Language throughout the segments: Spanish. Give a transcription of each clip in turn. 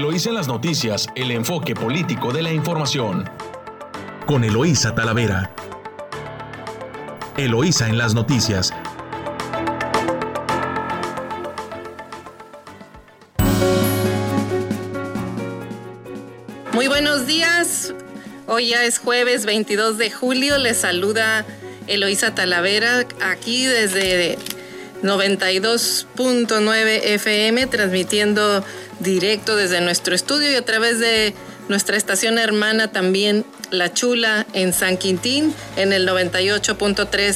Eloísa en las noticias, el enfoque político de la información. Con Eloísa Talavera. Eloísa en las noticias. Muy buenos días. Hoy ya es jueves 22 de julio. Les saluda Eloísa Talavera aquí desde 92.9 FM transmitiendo directo desde nuestro estudio y a través de nuestra estación hermana también La Chula en San Quintín en el 98.3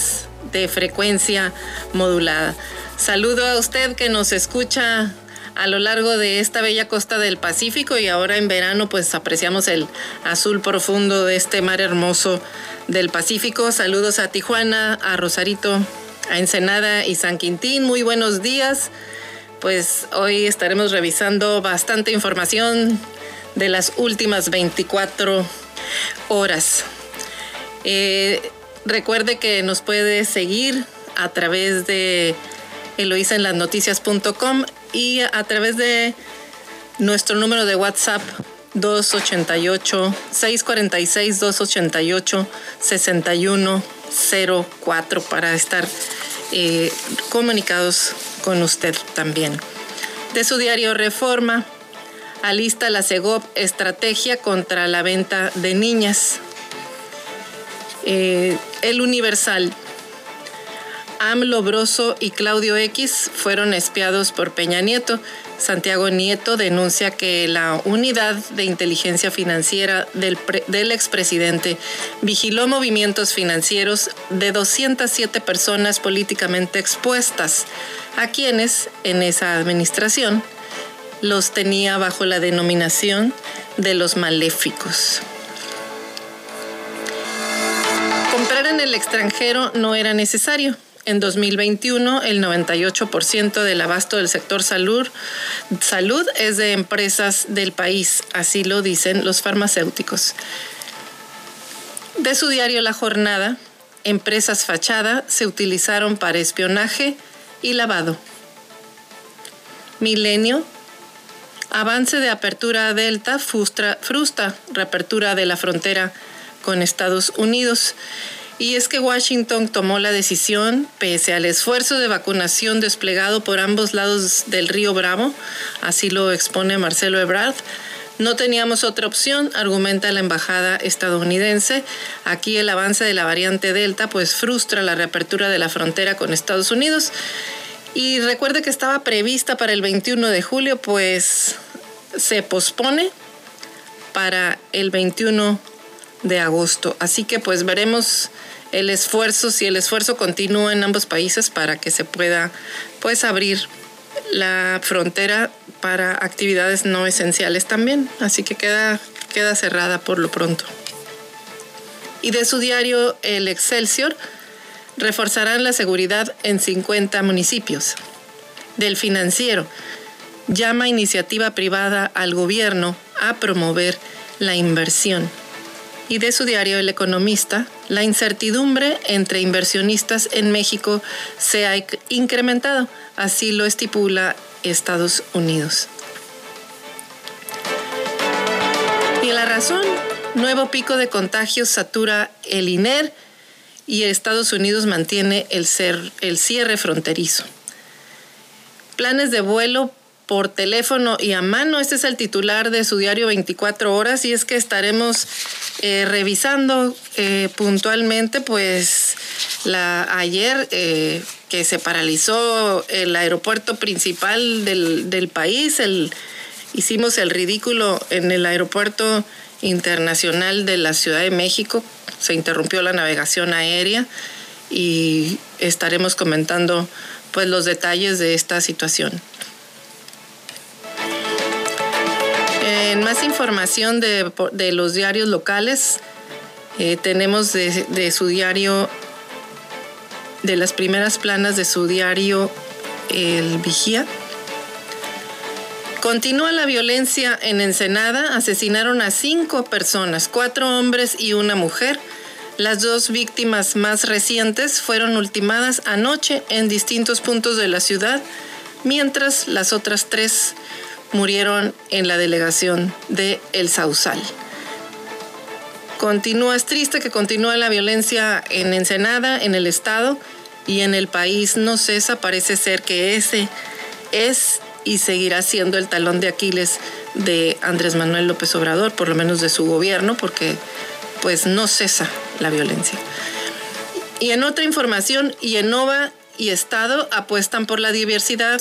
de frecuencia modulada. Saludo a usted que nos escucha a lo largo de esta bella costa del Pacífico y ahora en verano pues apreciamos el azul profundo de este mar hermoso del Pacífico. Saludos a Tijuana, a Rosarito, a Ensenada y San Quintín. Muy buenos días pues hoy estaremos revisando bastante información de las últimas 24 horas. Eh, recuerde que nos puede seguir a través de eloisaenlasnoticias.com y a través de nuestro número de WhatsApp 288 646 288 6104 para estar eh, comunicados con usted también. De su diario Reforma, alista la CEGOP estrategia contra la venta de niñas. Eh, el Universal. AMLO Broso y Claudio X fueron espiados por Peña Nieto. Santiago Nieto denuncia que la unidad de inteligencia financiera del, expresidente vigiló movimientos financieros de 207 personas políticamente expuestas, a quienes en esa administración los tenía bajo la denominación de los maléficos. Comprar en el extranjero no era necesario en 2021, el 98% del abasto del sector salud, es de empresas del país, así lo dicen los farmacéuticos. De su diario La Jornada, empresas fachada se utilizaron para espionaje y lavado. Milenio, avance de apertura Delta frustra, frustra reapertura de la frontera con Estados Unidos. Y es que Washington tomó la decisión, pese al esfuerzo de vacunación desplegado por ambos lados del río Bravo, así lo expone Marcelo Ebrard, no teníamos otra opción, argumenta la embajada estadounidense. Aquí el avance de la variante Delta pues frustra la reapertura de la frontera con Estados Unidos. Y recuerde que estaba prevista para el 21 de julio, pues se pospone para el 21 de agosto. Así que pues veremos el esfuerzo, si el esfuerzo continúa en ambos países para que se pueda pues abrir la frontera para actividades no esenciales también. Así que queda, queda cerrada por lo pronto. Y de su diario El Excelsior, reforzarán la seguridad en 50 municipios. Del financiero, llama iniciativa privada al gobierno a promover la inversión y de su diario El Economista, la incertidumbre entre inversionistas en México se ha incrementado, así lo estipula Estados Unidos. Y la razón, nuevo pico de contagios satura el INER y Estados Unidos mantiene el, el cierre fronterizo. Planes de vuelo por teléfono y a mano. Este es el titular de su diario 24 horas y es que estaremos eh, revisando eh, puntualmente, pues la ayer eh, que se paralizó el aeropuerto principal del, del país, hicimos el ridículo en el aeropuerto internacional de la Ciudad de México, se interrumpió la navegación aérea y estaremos comentando pues los detalles de esta situación. En más información de, los diarios locales, eh, tenemos de, su diario, de las primeras planas de su diario El Vigía. Continúa la violencia en Ensenada. Asesinaron a cinco personas, cuatro hombres y una mujer. Las dos víctimas más recientes fueron ultimadas anoche en distintos puntos de la ciudad, mientras las otras tres murieron en la delegación de El Sausal. Continúa, es triste que continúe la violencia en Ensenada, en el estado y en el país no cesa. Parece ser que ese es y seguirá siendo el talón de Aquiles de Andrés Manuel López Obrador, por lo menos de su gobierno, porque pues no cesa la violencia. Y en otra información, Yenova y Estado apuestan por la diversidad.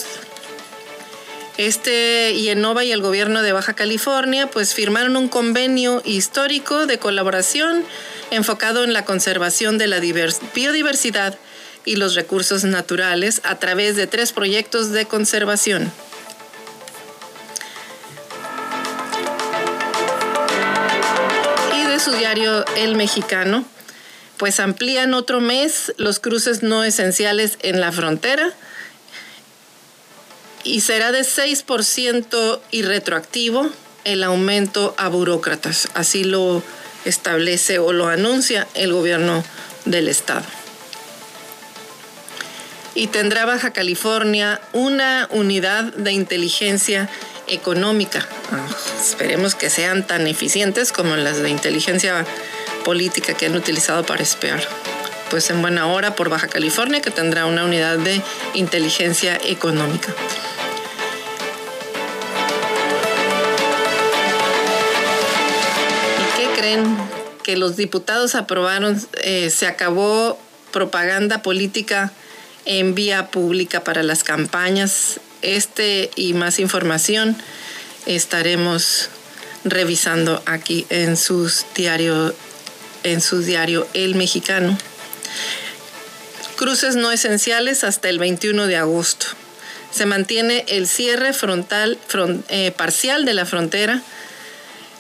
Este Yenova y el gobierno de Baja California pues firmaron un convenio histórico de colaboración enfocado en la conservación de la biodiversidad y los recursos naturales a través de tres proyectos de conservación. Y de su diario El Mexicano, pues amplían otro mes los cruces no esenciales en la frontera y será de 6% y retroactivo el aumento a burócratas. Así lo establece o lo anuncia el gobierno del estado y tendrá Baja California una unidad de inteligencia económica. Ah, esperemos que sean tan eficientes como las de inteligencia política que han utilizado para espiar. Pues en buena hora por Baja California que tendrá una unidad de inteligencia económica. Creen? Que los diputados aprobaron, eh, se acabó propaganda política en vía pública para las campañas. Este y más información estaremos revisando aquí en sus diario, en su diario El Mexicano. Cruces no esenciales hasta el 21 de agosto. Se mantiene el cierre frontal eh, parcial de la frontera.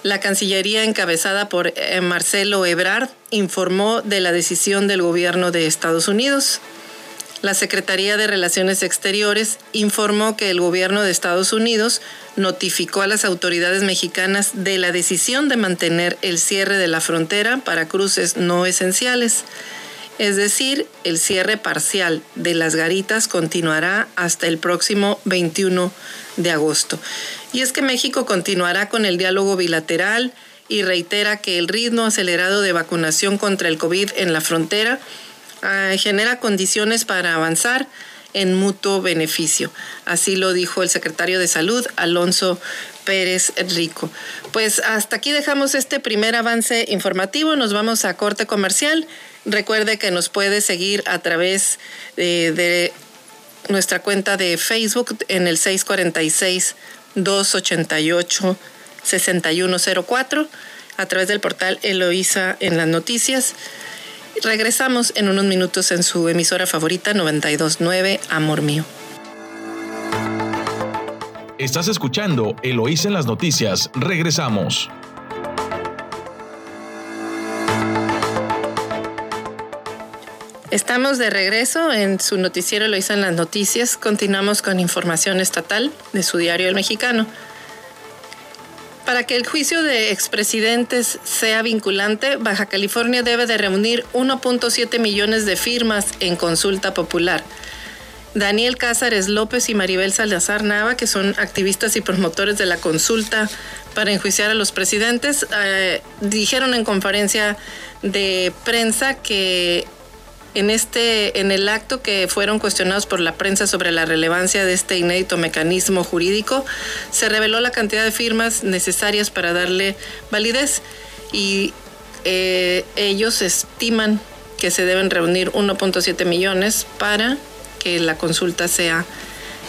La Cancillería encabezada por eh, Marcelo Ebrard informó de la decisión del gobierno de Estados Unidos la Secretaría de Relaciones Exteriores informó que el gobierno de Estados Unidos notificó a las autoridades mexicanas de la decisión de mantener el cierre de la frontera para cruces no esenciales. Es decir, el cierre parcial de las garitas continuará hasta el próximo 21 de agosto. Y es que México continuará con el diálogo bilateral y reitera que el ritmo acelerado de vacunación contra el COVID en la frontera Ah, genera condiciones para avanzar en mutuo beneficio. Así lo dijo el secretario de Salud, Alonso Pérez Rico. Pues hasta aquí dejamos este primer avance informativo. Nos vamos a corte comercial. Recuerde que nos puede seguir a través de, de nuestra cuenta de Facebook en el 646 288 6104 a través del portal Eloísa en las noticias. Regresamos en unos minutos en su emisora favorita 929 Amor Mío. Estás escuchando Eloísa en las noticias. Regresamos. Estamos de regreso en su noticiero Eloísa en las noticias. Continuamos con información estatal de su diario El Mexicano. Para que el juicio de expresidentes sea vinculante, Baja California debe de reunir 1.7 millones de firmas en consulta popular. Daniel Cázares López y Maribel Salazar Nava, que son activistas y promotores de la consulta para enjuiciar a los presidentes, eh, dijeron en conferencia de prensa que en este en el acto que fueron cuestionados por la prensa sobre la relevancia de este inédito mecanismo jurídico, se reveló la cantidad de firmas necesarias para darle validez y eh, ellos estiman que se deben reunir 1.7 millones para que la consulta sea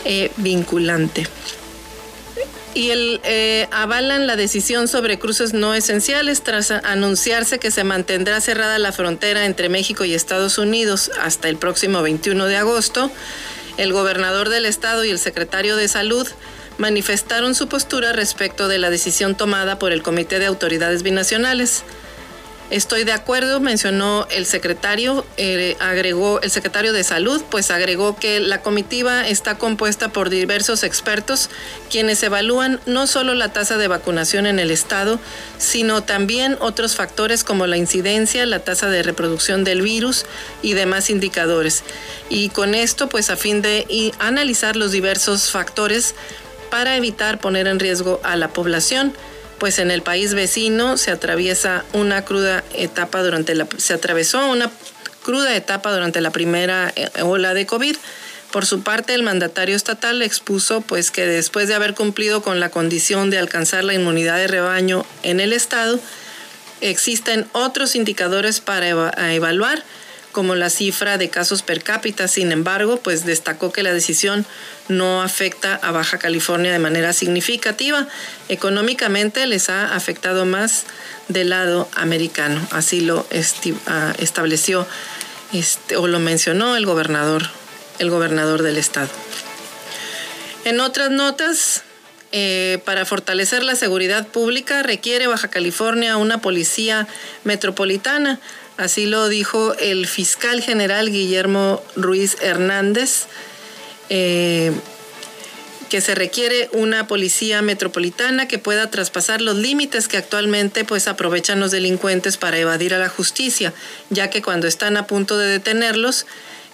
eh, vinculante y el, eh, avalan la decisión sobre cruces no esenciales tras anunciarse que se mantendrá cerrada la frontera entre México y Estados Unidos hasta el próximo 21 de agosto. El gobernador del estado y el secretario de Salud manifestaron su postura respecto de la decisión tomada por el Comité de Autoridades Binacionales. Estoy de acuerdo, mencionó el secretario, eh, agregó el secretario de Salud, pues agregó que la comitiva está compuesta por diversos expertos quienes evalúan no solo la tasa de vacunación en el estado, sino también otros factores como la incidencia, la tasa de reproducción del virus y demás indicadores. Y con esto, pues a fin de analizar los diversos factores, para evitar poner en riesgo a la población, pues en el país vecino se atraviesa una cruda etapa durante la se atravesó una cruda etapa durante la primera eh, ola de COVID. Por su parte, el mandatario estatal expuso pues que después de haber cumplido con la condición de alcanzar la inmunidad de rebaño en el estado, existen otros indicadores para evaluar como la cifra de casos per cápita. Sin embargo, pues destacó que la decisión no afecta a Baja California de manera significativa. Económicamente les ha afectado más del lado americano. Así lo ah, estableció este, o lo mencionó el gobernador, el gobernador del estado. En otras notas, eh, para fortalecer la seguridad pública requiere Baja California una policía metropolitana. Así lo dijo el fiscal general Guillermo Ruiz Hernández, eh, que se requiere una policía metropolitana que pueda traspasar los límites que actualmente pues aprovechan los delincuentes para evadir a la justicia, ya que cuando están a punto de detenerlos,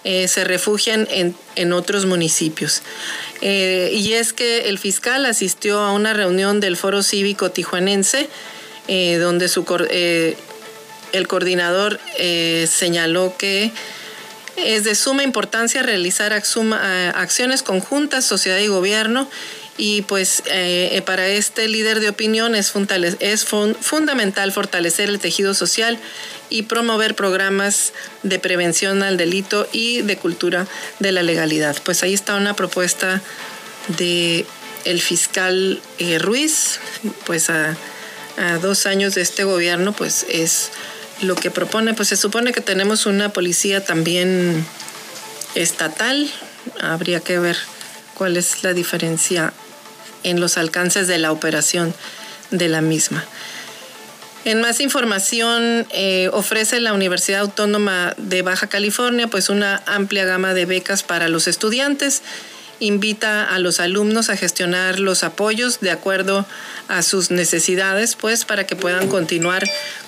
eh, se refugian en, otros municipios. Eh, y es que el fiscal asistió a una reunión del Foro Cívico Tijuanense, donde su, el coordinador eh, señaló que es de suma importancia realizar eh, acciones conjuntas, sociedad y gobierno, y pues eh, para este líder de opinión es, es fundamental fortalecer el tejido social y promover programas de prevención al delito y de cultura de la legalidad. Pues ahí está una propuesta de el fiscal Ruiz, pues a, a dos años de este gobierno, pues es lo que propone, pues se supone que tenemos una policía también estatal. Habría que ver cuál es la diferencia en los alcances de la operación de la misma. En más información, eh, ofrece la Universidad Autónoma de Baja California pues una amplia gama de becas para los estudiantes invita a los alumnos a gestionar los apoyos de acuerdo a sus necesidades, pues para que puedan continuar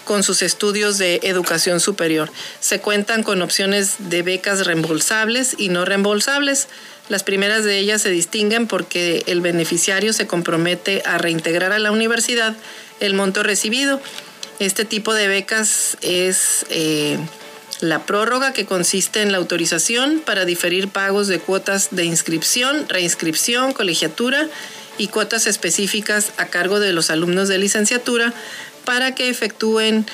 con sus estudios de educación superior. Se cuentan con opciones de becas reembolsables y no reembolsables. Las primeras de ellas se distinguen porque el beneficiario se compromete a reintegrar a la universidad el monto recibido. Este tipo de becas es... Eh, la prórroga que consiste en la autorización para diferir pagos de cuotas de inscripción, reinscripción, colegiatura y cuotas específicas a cargo de los alumnos de licenciatura para que efectúen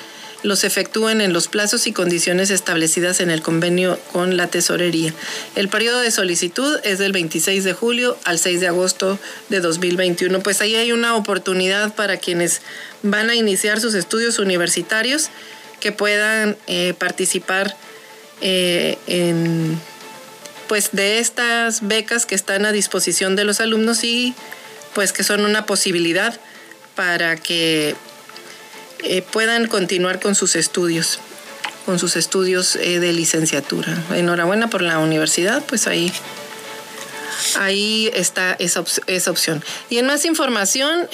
los efectúen en los plazos y condiciones establecidas en el convenio con la tesorería. El periodo de solicitud es del 26 de julio al 6 de agosto de 2021. Pues ahí hay una oportunidad para quienes van a iniciar sus estudios universitarios que puedan eh, participar eh, en pues de estas becas que están a disposición de los alumnos y pues que son una posibilidad para que eh, puedan continuar con sus estudios, con sus estudios de licenciatura. Enhorabuena por la universidad, pues ahí, ahí está esa, esa opción. Y en más información,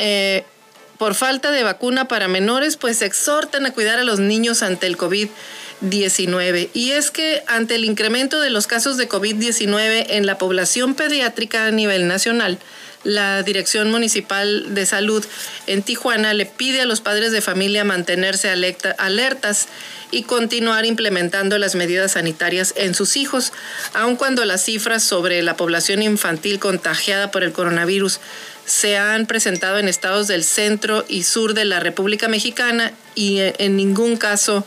por falta de vacuna para menores, pues exhortan a cuidar a los niños ante el COVID-19. Y es que ante el incremento de los casos de COVID-19 en la población pediátrica a nivel nacional, la Dirección Municipal de Salud en Tijuana le pide a los padres de familia mantenerse alertas y continuar implementando las medidas sanitarias en sus hijos, aun cuando las cifras sobre la población infantil contagiada por el coronavirus se han presentado en estados del centro y sur de la República Mexicana y en ningún caso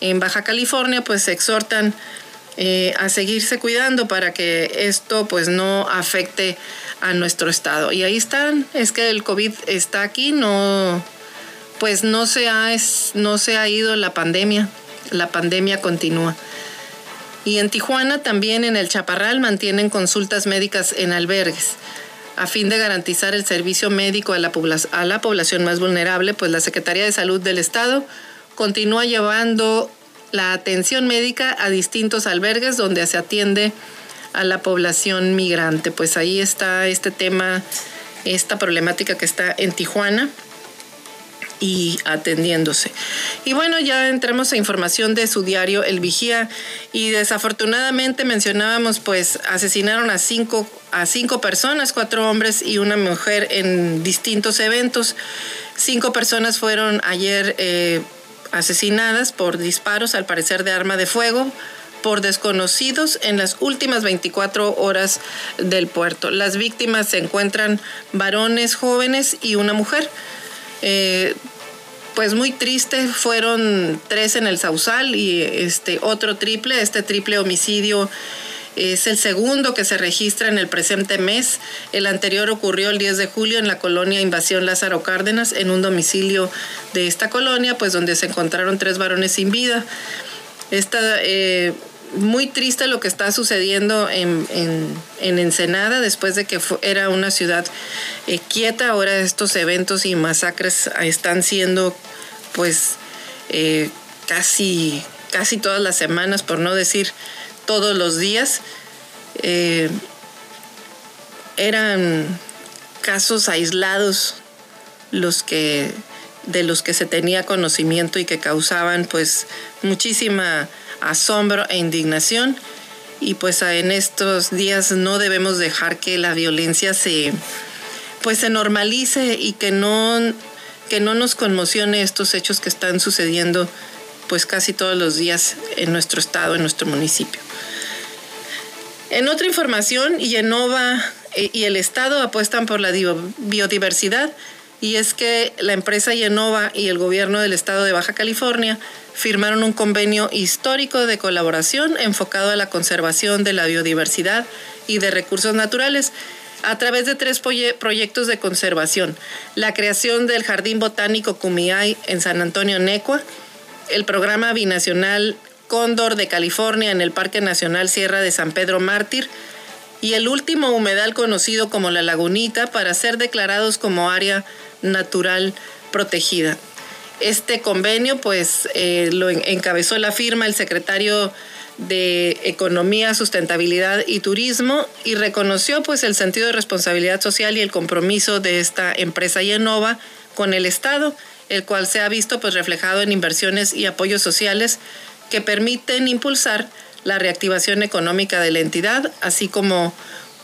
en Baja California, pues se exhortan eh, a seguirse cuidando para que esto pues no afecte a nuestro estado. Y ahí están, es que el COVID está aquí, no, pues no se ha, no se ha ido la pandemia, la pandemia continúa. Y en Tijuana también en el Chaparral mantienen consultas médicas en albergues a fin de garantizar el servicio médico a la, a la población más vulnerable, pues la Secretaría de Salud del Estado continúa llevando la atención médica a distintos albergues donde se atiende a la población migrante. Pues ahí está este tema, esta problemática que está en Tijuana. y atendiéndose. Y bueno, ya entramos a información de su diario El Vigía y desafortunadamente mencionábamos pues asesinaron a cinco, a cinco personas, cuatro hombres y una mujer en distintos eventos. Cinco personas fueron ayer eh, asesinadas por disparos al parecer de arma de fuego por desconocidos en las últimas 24 horas del puerto. Las víctimas se encuentran varones jóvenes y una mujer. Eh, pues muy triste, fueron tres en el Sausal y este otro triple, este triple homicidio es el segundo que se registra en el presente mes. El anterior ocurrió el 10 de julio en la colonia Invasión Lázaro Cárdenas, en un domicilio de esta colonia, pues donde se encontraron tres varones sin vida. Esta, eh, muy triste lo que está sucediendo en, Ensenada después de que era una ciudad eh, quieta. Ahora estos eventos y masacres están siendo pues eh, casi, casi todas las semanas, por no decir todos los días. Eh, eran casos aislados los que de los que se tenía conocimiento y que causaban pues muchísima asombro e indignación y pues en estos días no debemos dejar que la violencia se pues se normalice y que no que no nos conmocione estos hechos que están sucediendo pues casi todos los días en nuestro estado, en nuestro municipio. En otra información, Yenova eh, y el Estado apuestan por la biodiversidad y es que la empresa Yenova y el gobierno del Estado de Baja California firmaron un convenio histórico de colaboración enfocado a la conservación de la biodiversidad y de recursos naturales a través de tres proyectos de conservación. La creación del Jardín Botánico Cumiay en San Antonio, Necua, el programa binacional Cóndor de California en el Parque Nacional Sierra de San Pedro Mártir y el último humedal conocido como La Lagunita para ser declarados como área natural protegida. Este convenio pues eh, lo encabezó la firma el secretario de Economía, Sustentabilidad y Turismo y reconoció pues el sentido de responsabilidad social y el compromiso de esta empresa Yenova con el Estado, el cual se ha visto pues reflejado en inversiones y apoyos sociales que permiten impulsar la reactivación económica de la entidad, así como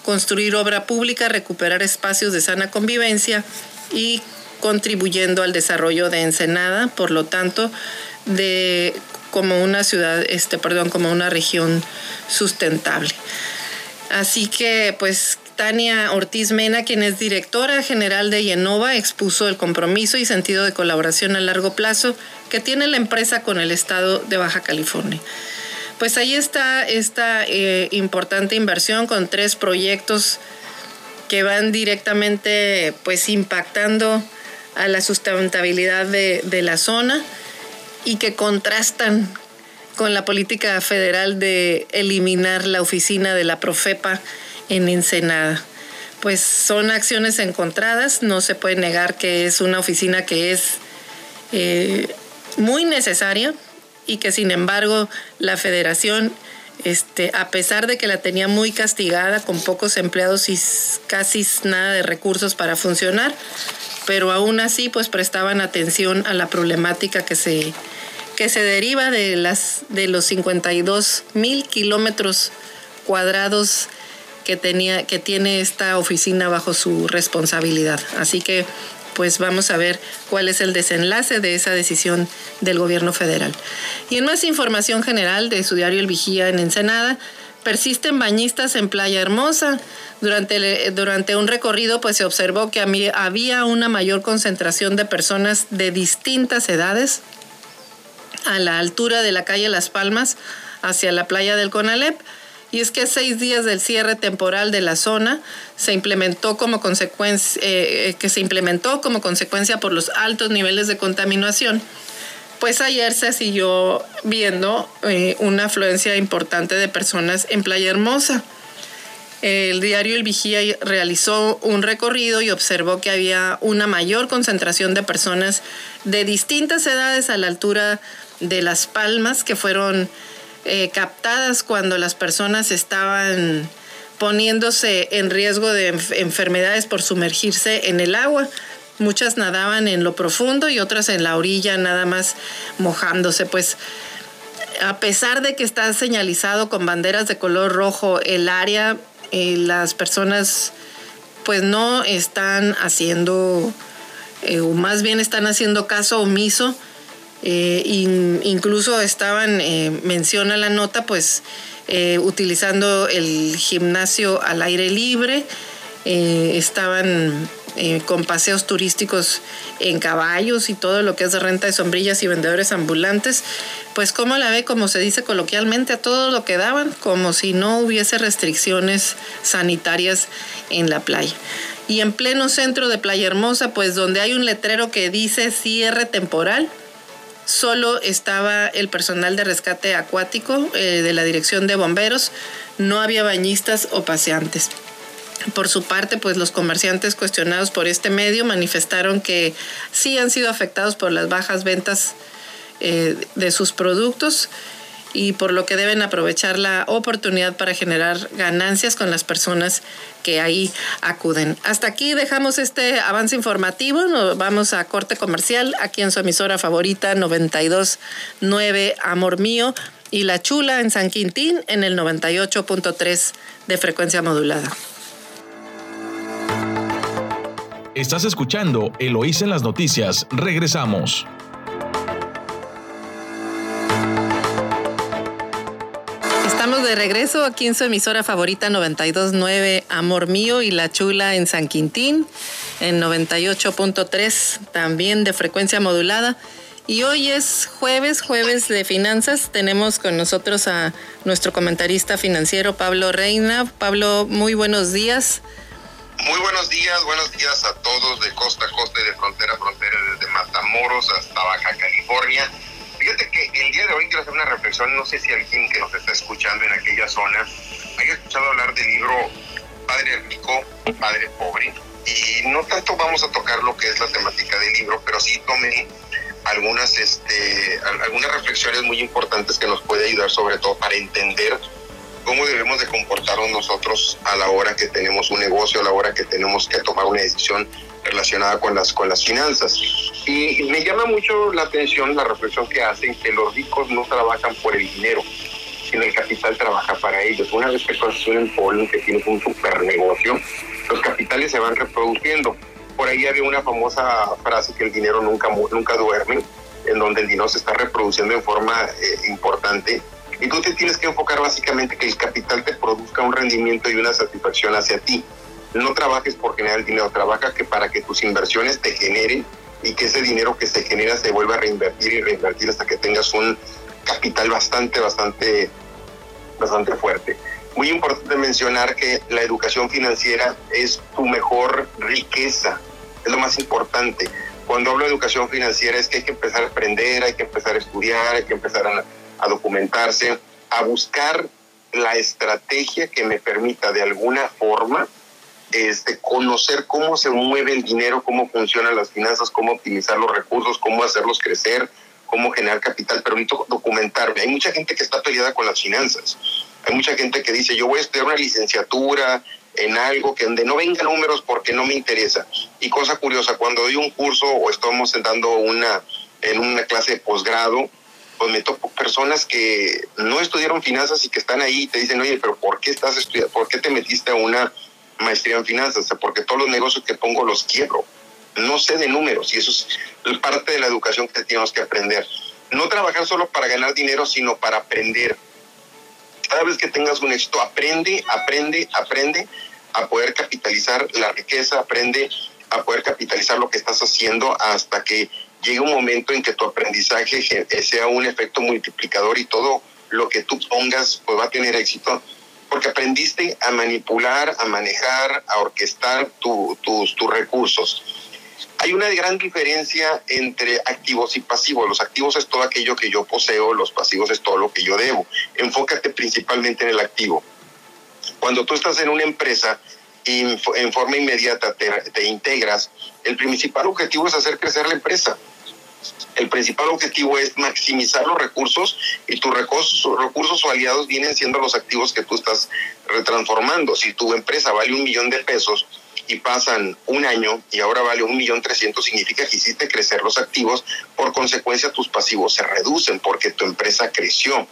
construir obra pública, recuperar espacios de sana convivencia y contribuyendo al desarrollo de Ensenada, por lo tanto, de como una ciudad, este, perdón, como una región sustentable. Así que, pues, Tania Ortiz Mena, quien es directora general de Yenova, expuso el compromiso y sentido de colaboración a largo plazo que tiene la empresa con el estado de Baja California. Pues ahí está esta eh, importante inversión con tres proyectos que van directamente pues impactando a la sustentabilidad de, la zona y que contrastan con la política federal de eliminar la oficina de la Profepa en Ensenada. Pues son acciones encontradas, no se puede negar que es una oficina que es eh, muy necesaria y que sin embargo la federación, este, a pesar de que la tenía muy castigada con pocos empleados y casi nada de recursos para funcionar, pero aún así pues prestaban atención a la problemática que se, que se deriva de, las, de los 52 mil kilómetros cuadrados que, tenía, que tiene esta oficina bajo su responsabilidad. Así que pues vamos a ver cuál es el desenlace de esa decisión del gobierno federal. Y en más información general de su diario El Vigía en Ensenada, persisten bañistas en Playa Hermosa. Durante, durante un recorrido pues se observó que había una mayor concentración de personas de distintas edades a la altura de la calle Las Palmas hacia la playa del Conalep. Y es que seis días del cierre temporal de la zona se implementó como consecuencia, eh, que se implementó como consecuencia por los altos niveles de contaminación pues ayer se siguió viendo eh, una afluencia importante de personas en Playa Hermosa. El diario El Vigía realizó un recorrido y observó que había una mayor concentración de personas de distintas edades a la altura de Las Palmas que fueron eh, captadas cuando las personas estaban poniéndose en riesgo de enfermedades por sumergirse en el agua. Muchas nadaban en lo profundo y otras en la orilla, nada más mojándose. Pues a pesar de que está señalizado con banderas de color rojo el área, eh, las personas pues no están haciendo, eh, o más bien están haciendo caso omiso. Eh, incluso estaban, menciona la nota, pues utilizando el gimnasio al aire libre, estaban eh, con paseos turísticos en caballos y todo lo que es renta de sombrillas y vendedores ambulantes, pues como la ve, como se dice coloquialmente, a todo lo que daban, como si no hubiese restricciones sanitarias en la playa. Y en pleno centro de Playa Hermosa, pues donde hay un letrero que dice cierre temporal, solo estaba el personal de rescate acuático eh, de la dirección de bomberos, no había bañistas o paseantes. Por su parte, pues los comerciantes cuestionados por este medio manifestaron que sí han sido afectados por las bajas ventas eh, de sus productos y por lo que deben aprovechar la oportunidad para generar ganancias con las personas que ahí acuden. Hasta aquí dejamos este avance informativo, nos vamos a corte comercial aquí en su emisora favorita 929 Amor Mío y La Chula en San Quintín en el 98.3 de frecuencia modulada. Estás escuchando Eloís en las noticias. Regresamos. De regreso aquí en su emisora favorita 929 Amor Mío y La Chula en San Quintín, en 98.3 también de frecuencia modulada. Y hoy es jueves, jueves de finanzas. Tenemos con nosotros a nuestro comentarista financiero Pablo Reina. Pablo, muy buenos días. Muy buenos días, buenos días a todos de costa a costa de frontera a frontera, desde Matamoros hasta Baja California. Fíjate que el día de hoy quiero hacer una reflexión, no sé si alguien que nos está escuchando en aquella zona haya escuchado hablar del libro Padre Rico, Padre Pobre. Y no tanto vamos a tocar lo que es la temática del libro, pero sí tomé algunas, este, algunas reflexiones muy importantes que nos puede ayudar sobre todo para entender cómo debemos de comportarnos nosotros a la hora que tenemos un negocio, a la hora que tenemos que tomar una decisión relacionada con las, con las finanzas. Y me llama mucho la atención la reflexión que hacen que los ricos no trabajan por el dinero, sino el capital trabaja para ellos. Una vez que un polling, que tienes un super negocio, los capitales se van reproduciendo. Por ahí había una famosa frase que el dinero nunca, nunca duerme, en donde el dinero se está reproduciendo en forma eh, importante y tú tienes que enfocar básicamente que el capital te produzca un rendimiento y una satisfacción hacia ti. No trabajes por generar dinero, trabaja que para que tus inversiones te generen y que ese dinero que se genera se vuelva a reinvertir y reinvertir hasta que tengas un capital bastante, bastante, bastante fuerte. Muy importante mencionar que la educación financiera es tu mejor riqueza, es lo más importante. Cuando hablo de educación financiera es que hay que empezar a aprender, hay que empezar a estudiar, hay que empezar a a documentarse, a buscar la estrategia que me permita de alguna forma este, conocer cómo se mueve el dinero, cómo funcionan las finanzas, cómo optimizar los recursos, cómo hacerlos crecer, cómo generar capital, pero necesito documentarme. Hay mucha gente que está peleada con las finanzas. Hay mucha gente que dice, yo voy a estudiar una licenciatura en algo que donde no venga números porque no me interesa. Y cosa curiosa, cuando doy un curso o estamos dando una en una clase de posgrado, pues me toco personas que no estudiaron finanzas y que están ahí y te dicen, oye, pero ¿por qué estás estudiando? ¿Por qué te metiste a una maestría en finanzas? O sea, porque todos los negocios que pongo los quiebro. No sé de números y eso es parte de la educación que tenemos que aprender. No trabajar solo para ganar dinero, sino para aprender. Cada vez que tengas un éxito, aprende, aprende, aprende a poder capitalizar la riqueza, aprende a poder capitalizar lo que estás haciendo hasta que llega un momento en que tu aprendizaje sea un efecto multiplicador y todo lo que tú pongas pues va a tener éxito porque aprendiste a manipular, a manejar, a orquestar tus, tus recursos. Hay una gran diferencia entre activos y pasivos. Los activos es todo aquello que yo poseo, los pasivos es todo lo que yo debo. Enfócate principalmente en el activo. Cuando tú estás en una empresa, y en forma inmediata te, te, integras, el principal objetivo es hacer crecer la empresa. El principal objetivo es maximizar los recursos y tus recursos, o aliados vienen siendo los activos que tú estás retransformando. Si tu empresa vale un millón de pesos y pasan un año y ahora vale un millón trescientos, significa que hiciste crecer los activos, por consecuencia tus pasivos se reducen porque tu empresa creció.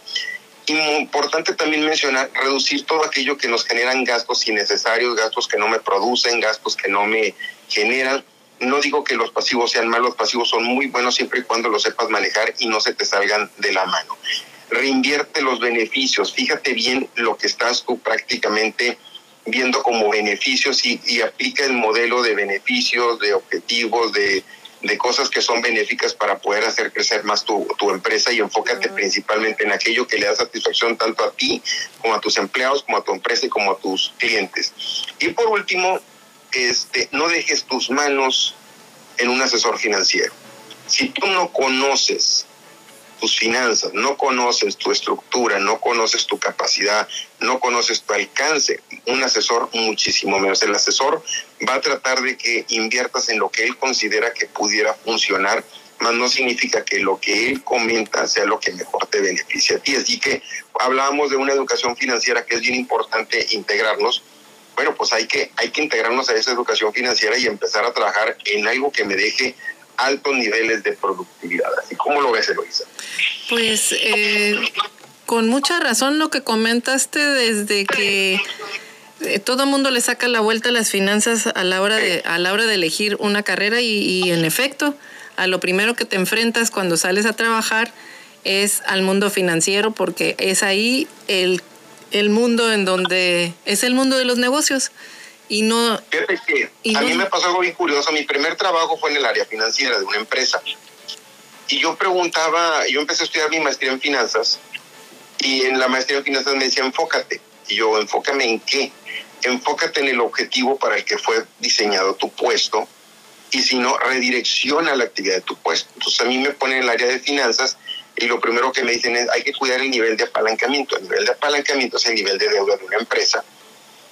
Importante también mencionar, reducir todo aquello que nos generan gastos innecesarios, gastos que no me producen, gastos que no me generan. No digo que los pasivos sean malos, los pasivos son muy buenos siempre y cuando los sepas manejar y no se te salgan de la mano. Reinvierte los beneficios, fíjate bien lo que estás tú prácticamente viendo como beneficios y, y aplica el modelo de beneficios, de objetivos, de, de cosas que son benéficas para poder hacer crecer más tu, tu empresa y enfócate principalmente en aquello que le da satisfacción tanto a ti como a tus empleados, como a tu empresa y como a tus clientes. Y por último, este, no dejes tus manos en un asesor financiero. Si tú no conoces tus finanzas, no conoces tu estructura, no conoces tu capacidad, no conoces tu alcance, un asesor muchísimo menos. El asesor va a tratar de que inviertas en lo que él considera que pudiera funcionar, más no significa que lo que él comenta sea lo que mejor te beneficia a ti. Así que hablábamos de una educación financiera que es bien importante integrarnos. Bueno, pues hay que, hay que integrarnos a esa educación financiera y empezar a trabajar en algo que me deje altos niveles de productividad. ¿Y cómo lo ves, Eloisa? Pues eh, con mucha razón lo que comentaste desde que eh, todo mundo le saca la vuelta a las finanzas a la hora de, a la hora de elegir una carrera y, en efecto, a lo primero que te enfrentas cuando sales a trabajar es al mundo financiero porque es ahí el, el mundo en donde es el mundo de los negocios. Y no. Fíjate que a mí me pasó algo bien curioso. Mi primer trabajo fue en el área financiera de una empresa. Y yo preguntaba, yo empecé a estudiar mi maestría en finanzas. Y en la maestría en finanzas me decía, enfócate. Y yo, enfócame en qué? Enfócate en el objetivo para el que fue diseñado tu puesto. Y si no, redirecciona la actividad de tu puesto. Entonces a mí me ponen en el área de finanzas y lo primero que me dicen es hay que cuidar el nivel de apalancamiento. El nivel de apalancamiento es el nivel de deuda de una empresa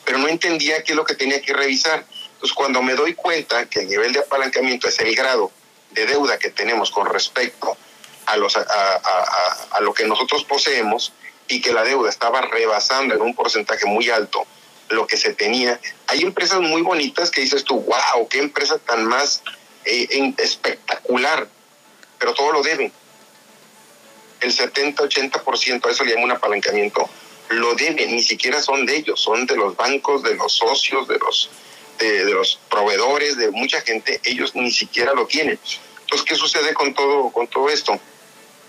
pero no entendía qué es lo que tenía que revisar. Entonces, cuando me doy cuenta que el nivel de apalancamiento es el grado de deuda que tenemos con respecto a, los, a, lo que nosotros poseemos y que la deuda estaba rebasando en un porcentaje muy alto lo que se tenía, hay empresas muy bonitas que dices tú, wow, qué empresa tan más eh, espectacular, pero todo lo deben. El 70-80%, a eso le llamo un apalancamiento lo deben, ni siquiera son de ellos, son de los bancos, de los socios, de los, de, los proveedores, de mucha gente, ellos ni siquiera lo tienen. Entonces, ¿qué sucede con todo, con todo esto?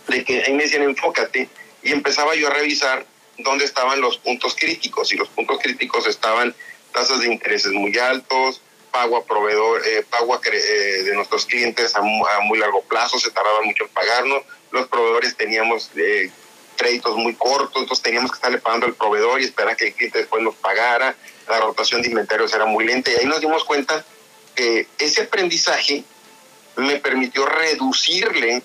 De que ahí me decían, enfócate, y empezaba yo a revisar dónde estaban los puntos críticos, y los puntos críticos estaban tasas de intereses muy altos, pago a proveedor, eh, pago eh, de nuestros clientes a, muy largo plazo, se tardaba mucho en pagarnos, los proveedores teníamos eh, créditos muy cortos, entonces teníamos que estarle pagando al proveedor y esperar que el cliente después nos pagara, la rotación de inventarios era muy lenta y ahí nos dimos cuenta que ese aprendizaje me permitió reducirle,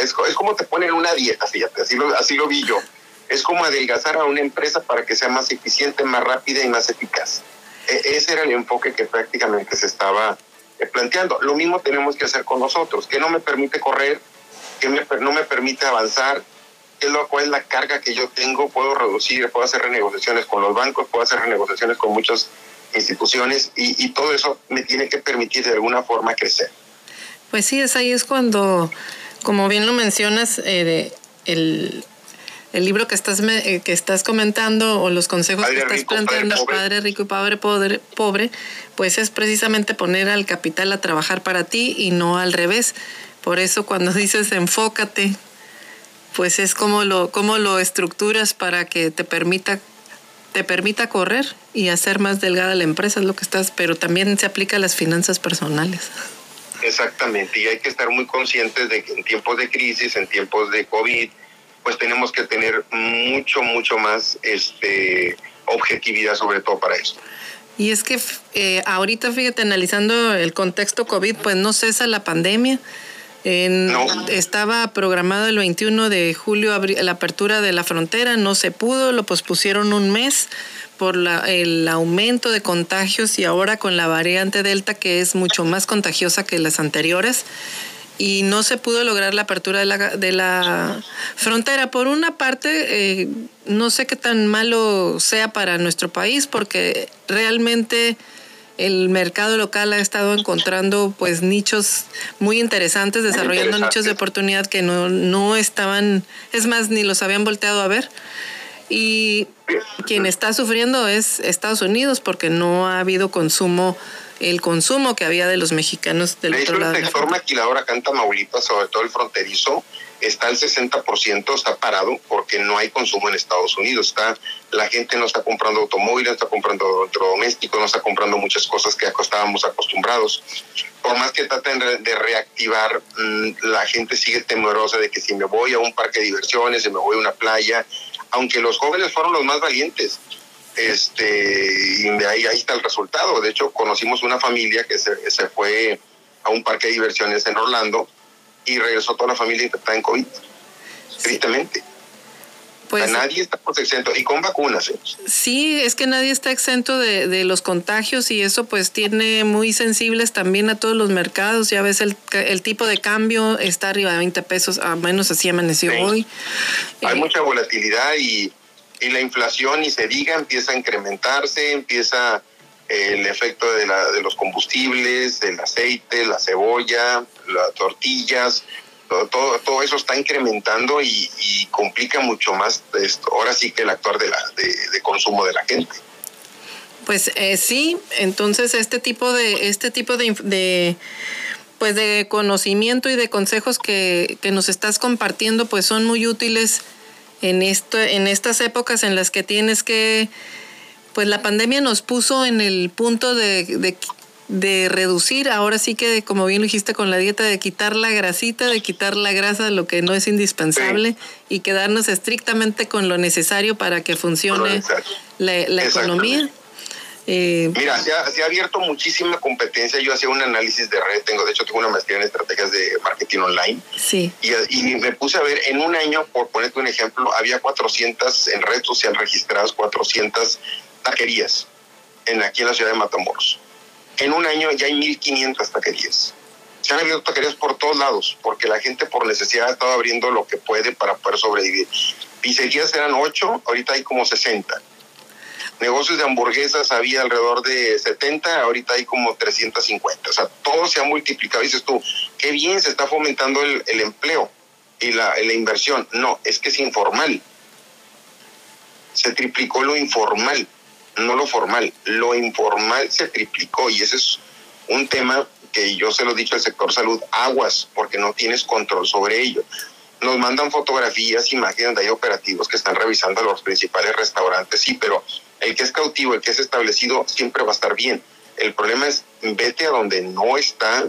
es, como te ponen una dieta, fíjate, así lo, así lo vi yo, es como adelgazar a una empresa para que sea más eficiente, más rápida y más eficaz. E, ese era el enfoque que prácticamente se estaba eh, planteando. Lo mismo tenemos que hacer con nosotros, que no me permite correr, que no me permite avanzar, qué es lo, cuál es la carga que yo tengo, puedo reducir, puedo hacer renegociaciones con los bancos, puedo hacer renegociaciones con muchas instituciones y, todo eso me tiene que permitir de alguna forma crecer. Pues sí, es ahí es cuando, como bien lo mencionas, eh, el, el libro que estás, eh, que estás comentando o los consejos que estás planteando, Padre Rico y Padre pobre, pobre, pues es precisamente poner al capital a trabajar para ti y no al revés. Por eso cuando dices enfócate, pues es como lo, cómo lo estructuras para que te permita, te permita correr y hacer más delgada la empresa, es lo que estás, pero también se aplica a las finanzas personales. Exactamente, y hay que estar muy conscientes de que en tiempos de crisis, en tiempos de COVID, pues tenemos que tener mucho, mucho más este, objetividad sobre todo para eso. Y es que eh, ahorita, fíjate, analizando el contexto COVID, pues no cesa la pandemia, estaba programado el 21 de julio la apertura de la frontera, no se pudo, lo pospusieron un mes por el aumento de contagios y ahora con la variante Delta que es mucho más contagiosa que las anteriores y no se pudo lograr la apertura de la, de la frontera. Por una parte, eh, no sé qué tan malo sea para nuestro país porque realmente el mercado local ha estado encontrando pues nichos muy interesantes, desarrollando nichos de oportunidad que no, no estaban, es más, ni los habían volteado a ver. Y quien está sufriendo es Estados Unidos porque no ha habido consumo el consumo que había de los mexicanos del de otro lado. El sector maquilador acá en Tamaulipas, sobre todo el fronterizo, está al 60%, está parado porque no hay consumo en Estados Unidos. Está, la gente no está comprando automóviles, no está comprando electrodomésticos, no está comprando muchas cosas que estábamos acostumbrados. Por más que traten de reactivar, mm, la gente sigue temerosa de que si me voy a un parque de diversiones, si me voy a una playa, aunque los jóvenes fueron los más valientes, este, y ahí, ahí está el resultado. De hecho, conocimos una familia que se, se fue a un parque de diversiones en Orlando y regresó toda la familia infectada en COVID. Tristemente. Pues, nadie está exento y con vacunas. ¿eh? Sí, es que nadie está exento de, de, los contagios y eso pues tiene muy sensibles también a todos los mercados. Ya ves el, el tipo de cambio está arriba de 20 pesos, a menos así amaneció hoy. Hay eh, mucha volatilidad y y la inflación, ni se diga, empieza a incrementarse, empieza el efecto de, la, de los combustibles, el aceite, la cebolla, las tortillas, todo, todo, eso está incrementando y, complica mucho más esto. Ahora sí que el actuar de, la, de, consumo de la gente. Pues eh, sí, entonces este tipo de este tipo de, de, pues de conocimiento y de consejos que, que nos estás compartiendo pues son muy útiles en, esto, en estas épocas en las que tienes que, pues la pandemia nos puso en el punto de, de, reducir, ahora sí que como bien lo dijiste con la dieta, de quitar la grasita, de quitar la grasa, lo que no es indispensable y quedarnos estrictamente con lo necesario para que funcione la, la economía. Eh, Mira, se ha, abierto muchísima competencia. Yo hacía un análisis de red, tengo, de hecho, tengo una maestría en estrategias de marketing online. Sí. Y, me puse a ver, en un año, por ponerte un ejemplo, había 400 en red social registradas, 400 taquerías en, aquí en la ciudad de Matamoros. En un año ya hay 1500 taquerías. Se han abierto taquerías por todos lados, porque la gente por necesidad ha estado abriendo lo que puede para poder sobrevivir. Pizzerías eran 8, ahorita hay como 60 negocios de hamburguesas había alrededor de 70, ahorita hay como 350. O sea, todo se ha multiplicado. Dices tú, qué bien se está fomentando el, empleo y la, inversión. No, es que es informal. Se triplicó lo informal, no lo formal. Lo informal se triplicó y ese es un tema que yo se lo he dicho al sector salud, aguas, porque no tienes control sobre ello nos mandan fotografías, imágenes de operativos que están revisando los principales restaurantes, sí, pero el que es cautivo, el que es establecido, siempre va a estar bien. El problema es vete a donde no está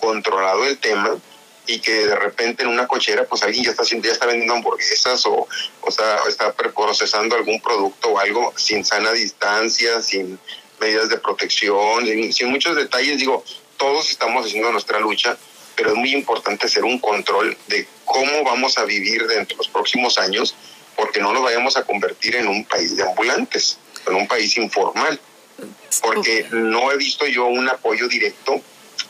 controlado el tema y que de repente en una cochera pues alguien ya está haciendo, ya está vendiendo hamburguesas o, o está, está procesando algún producto o algo sin sana distancia, sin medidas de protección, sin, sin muchos detalles. Digo, todos estamos haciendo nuestra lucha, pero es muy importante hacer un control de cómo vamos a vivir dentro de los próximos años, porque no nos vayamos a convertir en un país de ambulantes, en un país informal, porque no he visto yo un apoyo directo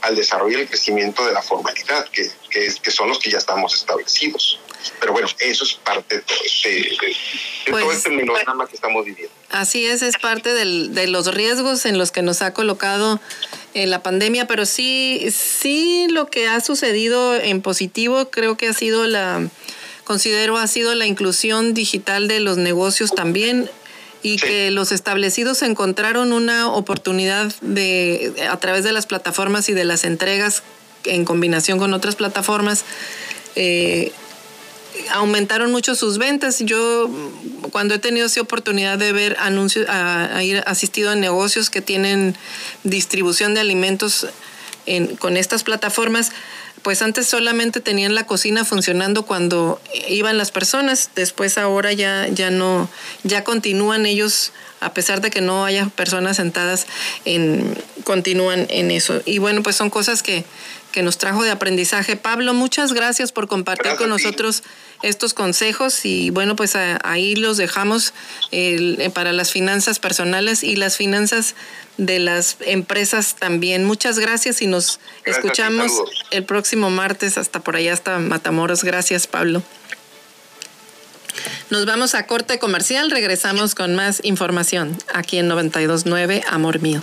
al desarrollo y el crecimiento de la formalidad, que, que, son los que ya estamos establecidos. Pero bueno, eso es parte de, todo pues, este melodrama que estamos viviendo. Así es, es parte del, de los riesgos en los que nos ha colocado eh, la pandemia, pero sí, sí lo que ha sucedido en positivo creo que ha sido la, considero ha sido la inclusión digital de los negocios también y que los establecidos encontraron una oportunidad de a través de las plataformas y de las entregas en combinación con otras plataformas eh, aumentaron mucho sus ventas. Yo cuando he tenido esa oportunidad de ver anuncios, a, ir asistido a negocios que tienen distribución de alimentos con estas plataformas, pues antes solamente tenían la cocina funcionando cuando iban las personas, después ahora ya, ya no, ya continúan ellos, a pesar de que no haya personas sentadas, en, continúan en eso. Y bueno, pues son cosas que, que nos trajo de aprendizaje. Pablo, muchas gracias por compartir con nosotros estos consejos y bueno, pues ahí los dejamos eh, para las finanzas personales y las finanzas de las empresas también. Muchas gracias y nos escuchamos el próximo martes hasta por allá, hasta Matamoros. Gracias, Pablo. Nos vamos a corte comercial, regresamos con más información aquí en 929 Amor Mío.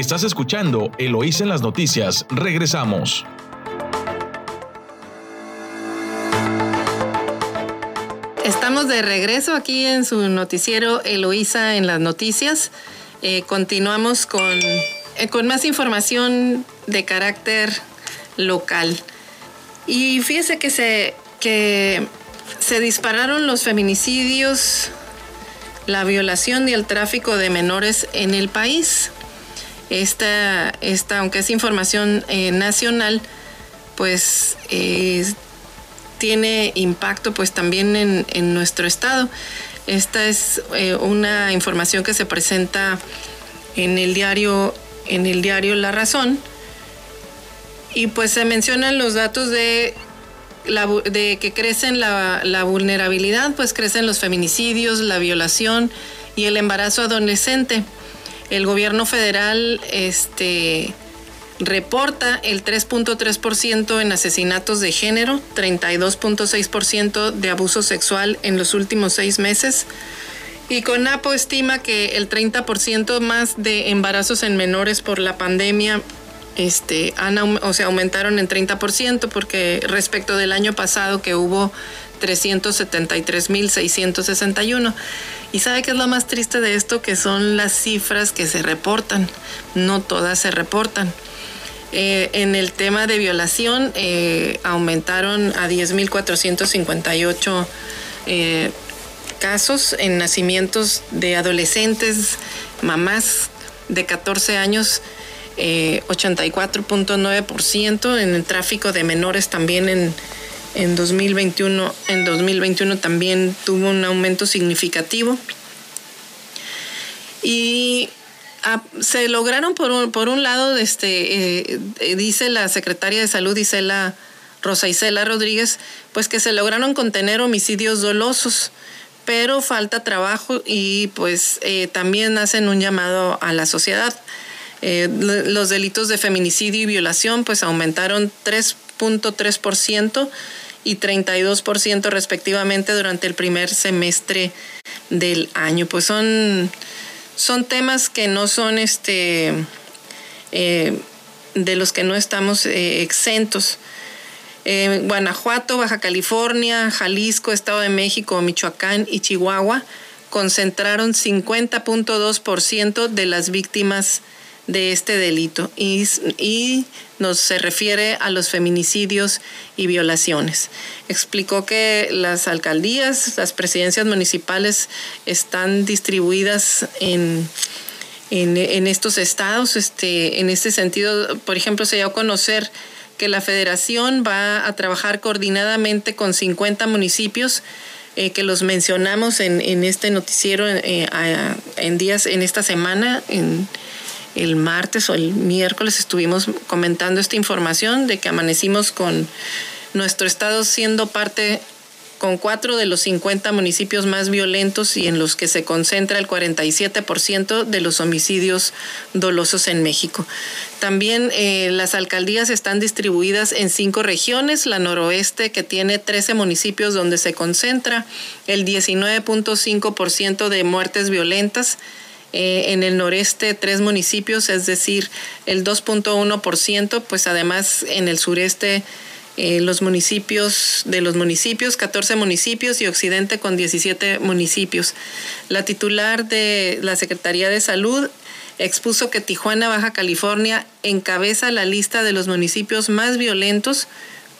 Estás escuchando Eloís en las noticias. Regresamos. Estamos de regreso aquí en su noticiero Eloísa en las noticias. Eh, continuamos con, eh, con más información de carácter local. Y fíjese que se, que se dispararon los feminicidios, la violación y el tráfico de menores en el país. Esta, esta aunque es información eh, nacional, pues tiene impacto pues también en, nuestro estado. Esta es eh, una información que se presenta en el diario, en el diario La Razón. Y pues se mencionan los datos de, de que crecen la, la vulnerabilidad, pues crecen los feminicidios, la violación y el embarazo adolescente. El gobierno federal este, reporta el 3.3% en asesinatos de género, 32.6% de abuso sexual en los últimos seis meses. Y CONAPO estima que el 30% más de embarazos en menores por la pandemia este, han, o aumentaron en 30% porque respecto del año pasado que hubo 373.661. ¿Y sabe qué es lo más triste de esto? Que son las cifras que se reportan. No todas se reportan. Eh, en el tema de violación eh, aumentaron a 10.458 eh, casos en nacimientos de adolescentes, mamás de 14 años, 84.9%, en el tráfico de menores también en, en 2021, en 2021 también tuvo un aumento significativo. Y se lograron por un, por un lado, este, eh, dice la secretaria de salud Isela, Rosa Isela Rodríguez, pues que se lograron contener homicidios dolosos, pero falta trabajo y pues eh, también hacen un llamado a la sociedad. Eh, los delitos de feminicidio y violación pues aumentaron 3.3% y 32% respectivamente durante el primer semestre del año. Pues son son temas que no son este eh, de los que no estamos eh, exentos. Eh, Guanajuato, Baja California, Jalisco, Estado de México, Michoacán y Chihuahua concentraron 50.2% de las víctimas de este delito y, y nos se refiere a los feminicidios y violaciones. Explicó que las alcaldías, las presidencias municipales están distribuidas en, en, estos estados. Este, en este sentido, por ejemplo, se dio a conocer que la federación va a trabajar coordinadamente con 50 municipios eh, que los mencionamos en, en este noticiero eh, en días, en esta semana, en el martes o el miércoles estuvimos comentando esta información de que amanecimos con nuestro estado siendo parte con cuatro de los 50 municipios más violentos y en los que se concentra el 47% de los homicidios dolosos en México. También eh, las alcaldías están distribuidas en cinco regiones, la noroeste que tiene 13 municipios donde se concentra el 19.5% de muertes violentas, eh, en el noreste tres municipios, es decir, el 2.1%, pues además en el sureste eh, los municipios de los municipios, 14 municipios y occidente con 17 municipios. La titular de la Secretaría de Salud expuso que Tijuana, Baja California, encabeza la lista de los municipios más violentos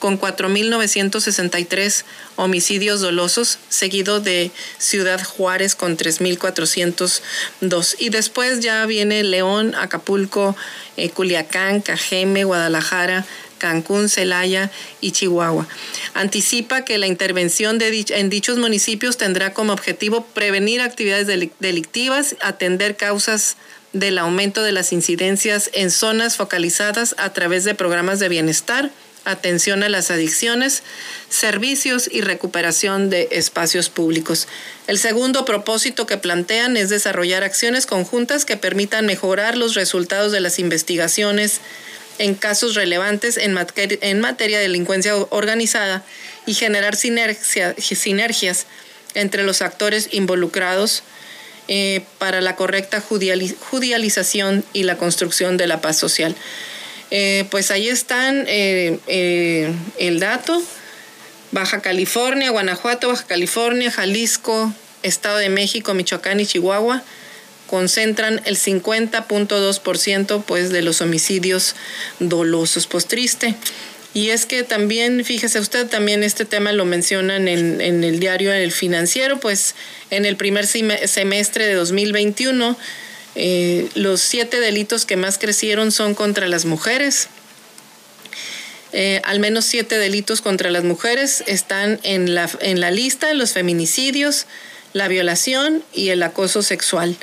con 4.963 homicidios dolosos, seguido de Ciudad Juárez con 3.402. Y después ya viene León, Acapulco, eh, Culiacán, Cajeme, Guadalajara, Cancún, Celaya y Chihuahua. Anticipa que la intervención en dichos municipios tendrá como objetivo prevenir actividades delictivas, atender causas del aumento de las incidencias en zonas focalizadas a través de programas de bienestar, atención a las adicciones, servicios y recuperación de espacios públicos. El segundo propósito que plantean es desarrollar acciones conjuntas que permitan mejorar los resultados de las investigaciones en casos relevantes en, materia, de delincuencia organizada y generar sinergias entre los actores involucrados eh, para la correcta judicialización y la construcción de la paz social. Eh, pues ahí están eh, el dato. Baja California, Guanajuato, Baja California, Jalisco, Estado de México, Michoacán y Chihuahua concentran el 50.2% pues de los homicidios dolosos. Pues triste. Y es que también, fíjese usted, también este tema lo mencionan en, en el diario El Financiero, pues en el primer semestre de 2021 eh, los siete delitos que más crecieron son contra las mujeres. Eh, al menos siete delitos contra las mujeres están en la, en la lista, los feminicidios, la violación y el acoso sexual.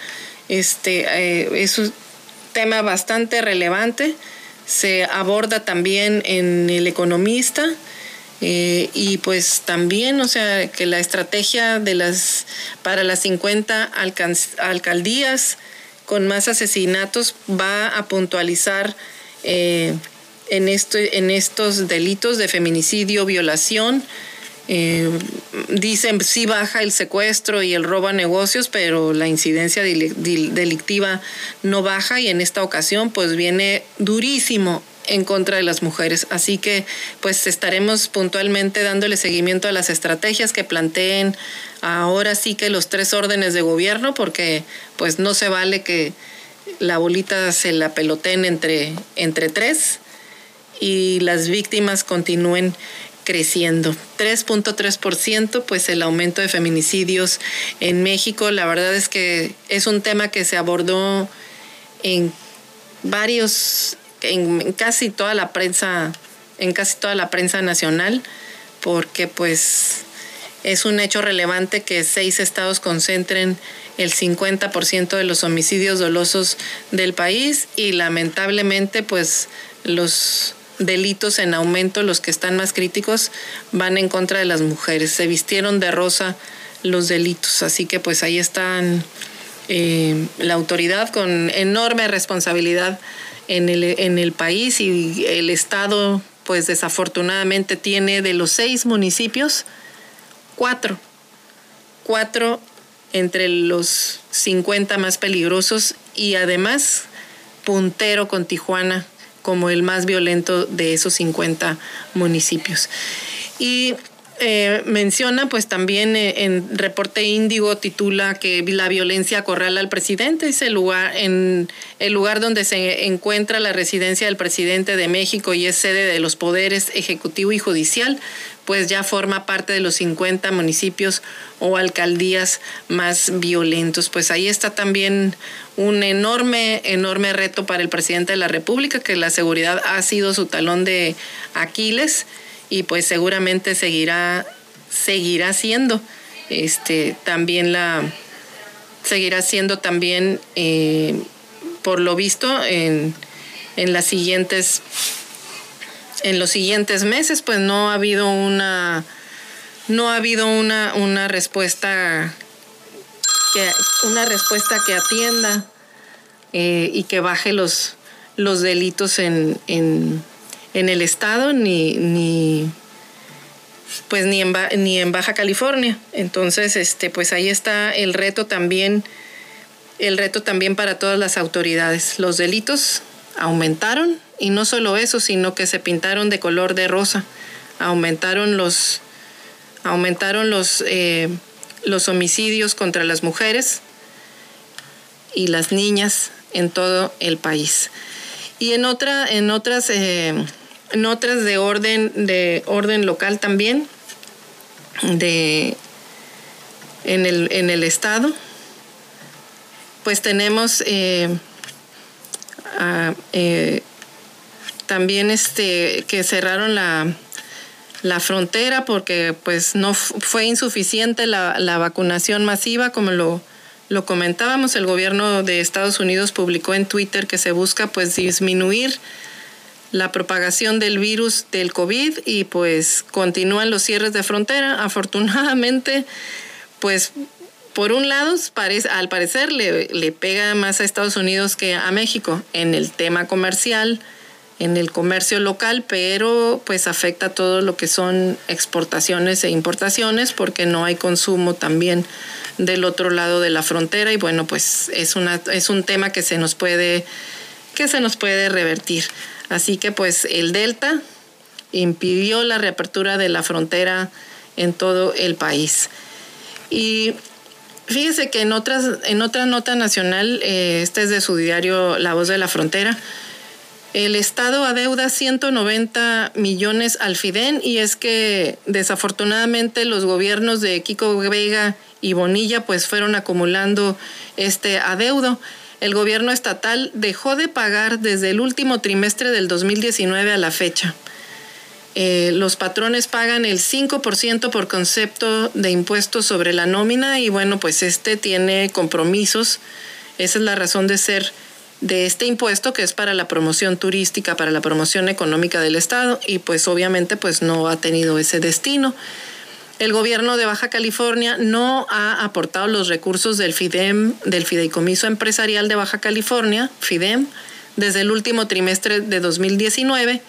Este, eh, es un tema bastante relevante se aborda también en El Economista. Y pues también, o sea, que la estrategia de las para las 50 alcaldías con más asesinatos va a puntualizar eh, en, esto, en estos delitos de feminicidio, violación, eh, dicen sí baja el secuestro y el robo a negocios, pero la incidencia delictiva no baja y en esta ocasión pues viene durísimo en contra de las mujeres. Así que pues estaremos puntualmente dándole seguimiento a las estrategias que planteen ahora sí que los tres órdenes de gobierno, porque pues no se vale que la bolita se la peloteen entre, entre tres y las víctimas continúen creciendo. 3.3%, pues el aumento de feminicidios en México. La verdad es que es un tema que se abordó en varios, en casi toda la prensa, en casi toda la prensa nacional, porque pues es un hecho relevante que seis estados concentren el 50% de los homicidios dolosos del país y lamentablemente pues los delitos en aumento, los que están más críticos van en contra de las mujeres. Se vistieron de rosa los delitos, así que pues ahí están eh, la autoridad con enorme responsabilidad en el, en el país y el Estado pues desafortunadamente tiene de los seis municipios, cuatro, cuatro entre los 50 más peligrosos y además puntero con Tijuana como el más violento de esos 50 municipios. Y eh, menciona, pues también eh, en reporte Índigo titula que la violencia acorrala al presidente, es el lugar, en el lugar donde se encuentra la residencia del presidente de México y es sede de los poderes ejecutivo y judicial, pues ya forma parte de los 50 municipios o alcaldías más violentos. Pues ahí está también un enorme, enorme reto para el presidente de la República, que la seguridad ha sido su talón de Aquiles y pues seguramente seguirá, seguirá siendo este, también la, seguirá siendo también, eh, por lo visto, en, en las siguientes en los siguientes meses, pues no ha habido una no ha habido una, una respuesta que una respuesta que atienda eh, y que baje los, los delitos en, en, en el estado ni, ni pues ni en, ni en Baja California. Entonces, este, pues ahí está el reto también, el reto también para todas las autoridades. Los delitos aumentaron y no solo eso, sino que se pintaron de color de rosa. Aumentaron los, aumentaron los, eh, los homicidios contra las mujeres y las niñas en todo el país. Y en, otra, en, otras, eh, en otras de orden, de orden local también, de, en, el, en el estado, pues tenemos eh, también este, que cerraron la, frontera porque pues no fue insuficiente la, vacunación masiva como lo, lo comentábamos el gobierno de Estados Unidos publicó en Twitter que se busca pues disminuir la propagación del virus del COVID y pues continúan los cierres de frontera. Afortunadamente pues por un lado, al parecer le, le, pega más a Estados Unidos que a México en el tema comercial, en el comercio local, pero pues afecta todo lo que son exportaciones e importaciones porque no hay consumo también del otro lado de la frontera y bueno, pues es, una, es un tema que se nos puede que se nos puede revertir. Así que pues el Delta impidió la reapertura de la frontera en todo el país. Y fíjese que en, otras, en otra nota nacional, eh, este es de su diario La Voz de la Frontera, el Estado adeuda 190 millones al FIDEN y es que desafortunadamente los gobiernos de Kiko Vega y Bonilla pues fueron acumulando este adeudo. El gobierno estatal dejó de pagar desde el último trimestre del 2019 a la fecha. Eh, los patrones pagan el 5% por concepto de impuestos sobre la nómina y bueno, pues este tiene compromisos. Esa es la razón de ser de este impuesto que es para la promoción turística, para la promoción económica del Estado y pues obviamente pues no ha tenido ese destino. El gobierno de Baja California no ha aportado los recursos del FIDEM, del Fideicomiso Empresarial de Baja California, FIDEM, desde el último trimestre de 2019,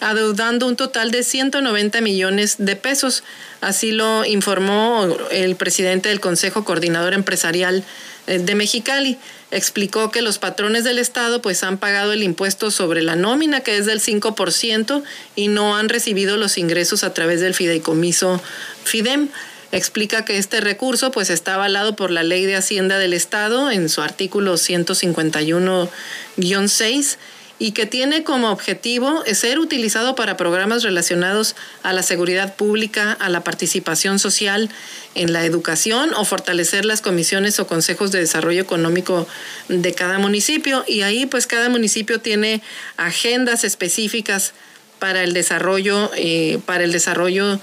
adeudando un total de 190 millones de pesos. Así lo informó el presidente del Consejo Coordinador Empresarial eh, de Mexicali explicó que los patrones del Estado pues han pagado el impuesto sobre la nómina que es del 5% y no han recibido los ingresos a través del fideicomiso FIDEM. Explica que este recurso pues está avalado por la Ley de Hacienda del Estado en su artículo 151-6 y que tiene como objetivo ser utilizado para programas relacionados a la seguridad pública, a la participación social en la educación o fortalecer las comisiones o consejos de desarrollo económico de cada municipio. Y ahí pues cada municipio tiene agendas específicas para el desarrollo, eh, para el desarrollo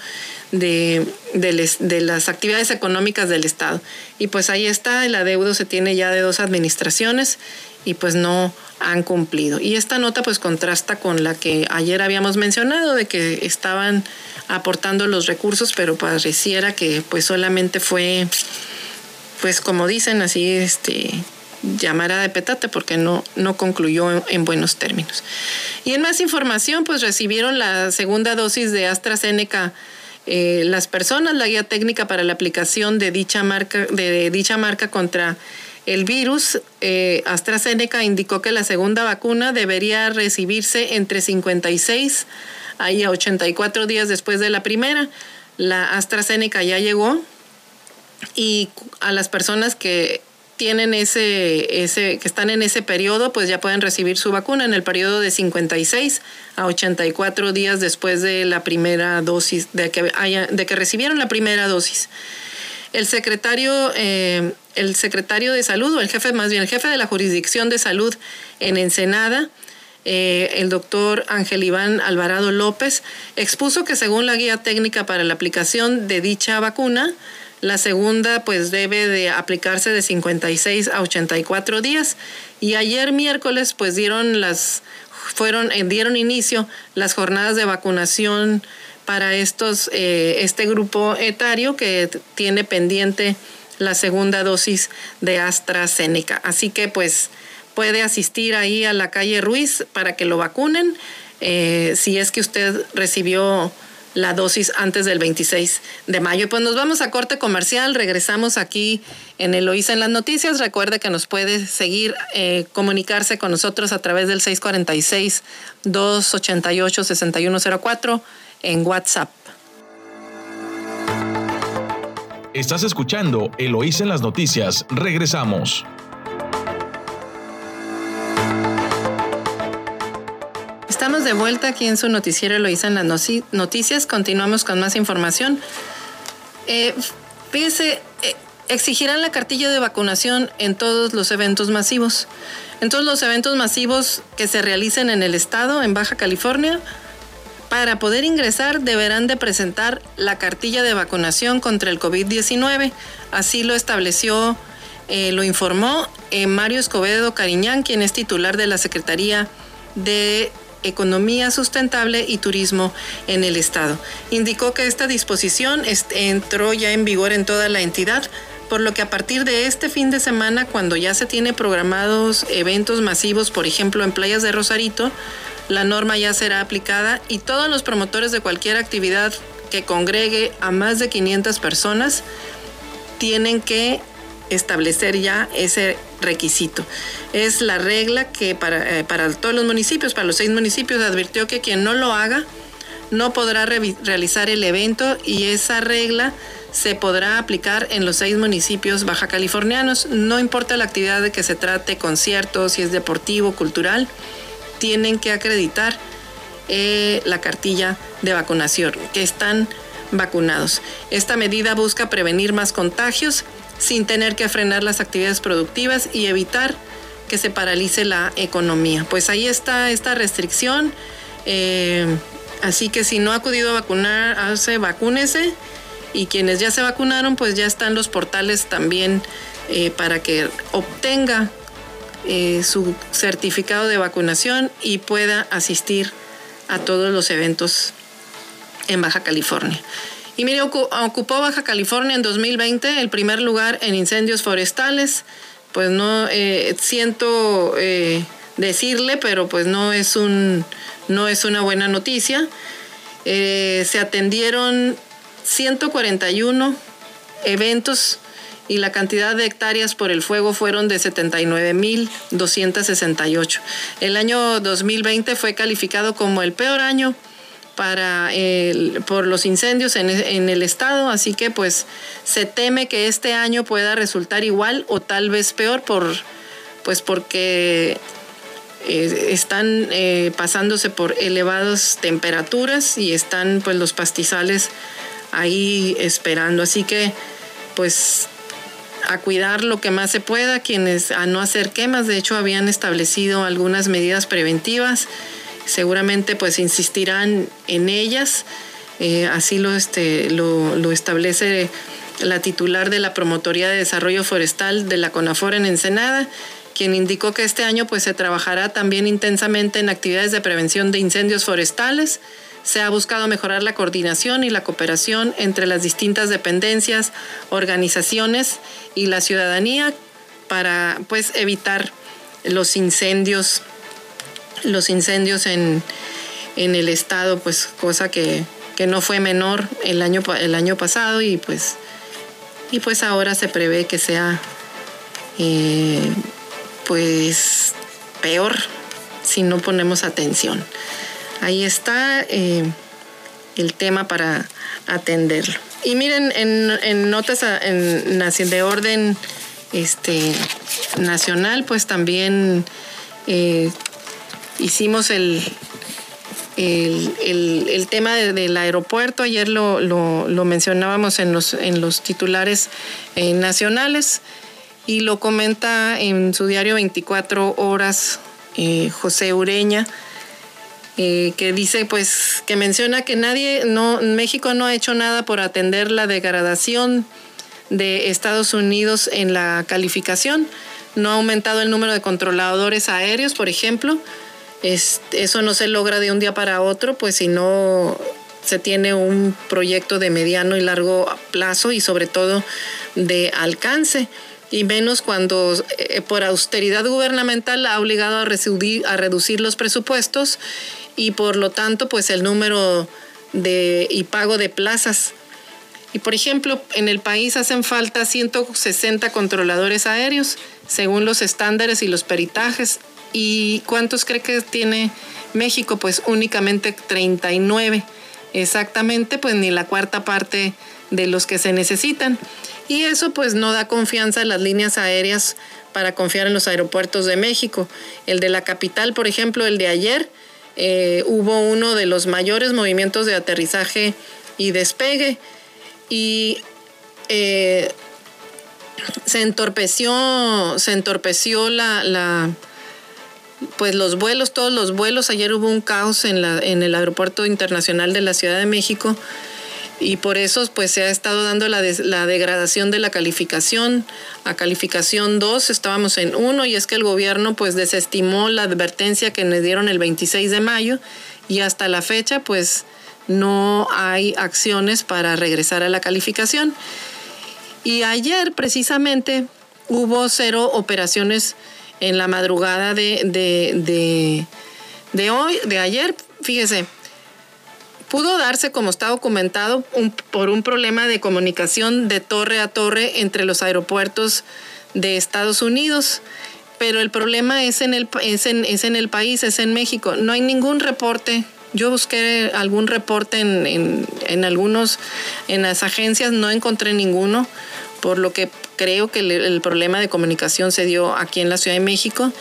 de, de, las actividades económicas del Estado. Y pues ahí está, el adeudo se tiene ya de dos administraciones y pues no han cumplido. Y esta nota pues contrasta con la que ayer habíamos mencionado de que estaban aportando los recursos, pero pareciera que pues solamente fue pues como dicen así este llamara de petate porque no, no concluyó en, buenos términos. Y en más información, pues recibieron la segunda dosis de AstraZeneca eh, las personas, la guía técnica para la aplicación de dicha marca, de dicha marca contra el virus, eh, AstraZeneca indicó que la segunda vacuna debería recibirse entre 56 y 84 días después de la primera. La AstraZeneca ya llegó y a las personas que tienen ese, ese, que están en ese periodo, pues ya pueden recibir su vacuna en el periodo de 56 a 84 días después de la primera dosis, de que, haya, de que recibieron la primera dosis. El secretario, eh, el secretario de salud, o el jefe, más bien el jefe de la jurisdicción de salud en Ensenada, eh, el doctor Ángel Iván Alvarado López, expuso que según la guía técnica para la aplicación de dicha vacuna, la segunda pues debe de aplicarse de 56 a 84 días. Y ayer miércoles pues dieron las fueron eh, dieron inicio las jornadas de vacunación para estos, eh, este grupo etario que tiene pendiente la segunda dosis de AstraZeneca. Así que pues puede asistir ahí a la calle Ruiz para que lo vacunen eh, si es que usted recibió la dosis antes del 26 de mayo. Pues nos vamos a corte comercial, regresamos aquí en Eloísa en las noticias. Recuerde que nos puede seguir, eh, comunicarse con nosotros a través del 646-288-6104 en WhatsApp. Estás escuchando Eloís en las noticias. Regresamos. Estamos de vuelta aquí en su noticiero Eloísa en las noticias. Continuamos con más información. Eh, fíjese, eh, exigirán la cartilla de vacunación en todos los eventos masivos. En todos los eventos masivos que se realicen en el estado, en Baja California, para poder ingresar deberán de presentar la cartilla de vacunación contra el COVID-19. Así lo estableció, eh, lo informó eh, Mario Escobedo Cariñán, quien es titular de la Secretaría de Economía Sustentable y Turismo en el Estado. Indicó que esta disposición entró ya en vigor en toda la entidad, por lo que a partir de este fin de semana, cuando ya se tiene programados eventos masivos, por ejemplo en playas de Rosarito, la norma ya será aplicada y todos los promotores de cualquier actividad que congregue a más de 500 personas tienen que establecer ya ese requisito. Es la regla que para, eh, para todos los municipios, para los seis municipios, advirtió que quien no lo haga no podrá realizar el evento y esa regla se podrá aplicar en los seis municipios baja californianos. No importa la actividad de que se trate, conciertos, si es deportivo, cultural, tienen que acreditar eh, la cartilla de vacunación, que están vacunados. Esta medida busca prevenir más contagios sin tener que frenar las actividades productivas y evitar que se paralice la economía. Pues ahí está esta restricción. Eh, así que si no ha acudido a vacunarse, vacúnese. Y quienes ya se vacunaron, pues ya están los portales también eh, para que obtenga eh, su certificado de vacunación y pueda asistir a todos los eventos en Baja California. Y mire, ocupó Baja California en 2020 el primer lugar en incendios forestales. Pues no eh, siento eh, decirle, pero pues no es un no es una buena noticia. Eh, se atendieron 141 eventos y la cantidad de hectáreas por el fuego fueron de 79.268. El año 2020 fue calificado como el peor año para por los incendios en, el estado, así que pues se teme que este año pueda resultar igual o tal vez peor por pues porque eh, están eh, pasándose por elevadas temperaturas y están pues los pastizales ahí esperando, así que pues a cuidar lo que más se pueda, quienes a no hacer quemas, de hecho habían establecido algunas medidas preventivas seguramente pues insistirán en ellas. Eh, así lo, este, lo, establece la titular de la Promotoría de Desarrollo Forestal de la CONAFOR en Ensenada, quien indicó que este año pues se trabajará también intensamente en actividades de prevención de incendios forestales. Se ha buscado mejorar la coordinación y la cooperación entre las distintas dependencias, organizaciones y la ciudadanía para pues evitar los incendios los incendios en, el estado, pues cosa que, no fue menor el año, el año pasado y pues, y pues ahora se prevé que sea eh, pues peor si no ponemos atención. Ahí está eh, el tema para atenderlo. Y miren, en, notas en, de orden este, nacional, pues también eh, hicimos el, el, tema del aeropuerto, ayer lo, mencionábamos en los, en los titulares eh, nacionales y lo comenta en su diario 24 horas José Ureña. Eh, que dice pues que menciona que nadie no México no ha hecho nada por atender la degradación de Estados Unidos en la calificación. No ha aumentado el número de controladores aéreos por ejemplo. Eso no se logra de un día para otro, pues si no se tiene un proyecto de mediano y largo plazo y sobre todo de alcance. Y menos cuando eh, por austeridad gubernamental ha obligado a, a reducir los presupuestos y por lo tanto pues el número de y pago de plazas. Y por ejemplo, en el país hacen falta 160 controladores aéreos según los estándares y los peritajes ¿Y cuántos cree que tiene México? Pues únicamente 39. Exactamente, pues ni la cuarta parte de los que se necesitan. Y eso pues no da confianza a las líneas aéreas para confiar en los aeropuertos de México. El de la capital, por ejemplo, el de ayer, eh, hubo uno de los mayores movimientos de aterrizaje y despegue. Y eh, se entorpeció, se entorpeció la, la pues los vuelos, todos los vuelos. Ayer hubo un caos en, la, en el aeropuerto internacional de la Ciudad de México y por eso pues se ha estado dando la, la degradación de la calificación. A calificación 2 estábamos en 1 y es que el gobierno pues desestimó la advertencia que le dieron el 26 de mayo y hasta la fecha pues no hay acciones para regresar a la calificación. Y ayer precisamente hubo cero operaciones en la madrugada de, de, de, hoy, de ayer, fíjese, pudo darse, como está documentado, por un problema de comunicación de torre a torre entre los aeropuertos de Estados Unidos. Pero el problema es en el, es en, el país, es en México. No hay ningún reporte yo busqué algún reporte en, en, en, algunos, en las agencias, no encontré ninguno, por lo que creo que el, problema de comunicación se dio aquí en la Ciudad de México.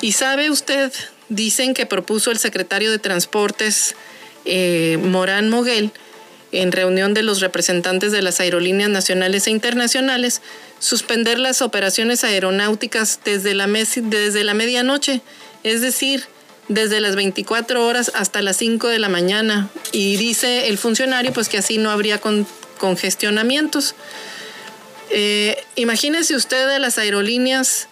Y sabe usted, dicen que propuso el secretario de Transportes eh, Morán Moguel, en reunión de los representantes de las aerolíneas nacionales e internacionales, suspender las operaciones aeronáuticas desde la, desde la medianoche, es decir, desde las 24 horas hasta las 5 de la mañana. Y dice el funcionario pues que así no habría congestionamientos. Eh, imagínese usted las aerolíneas,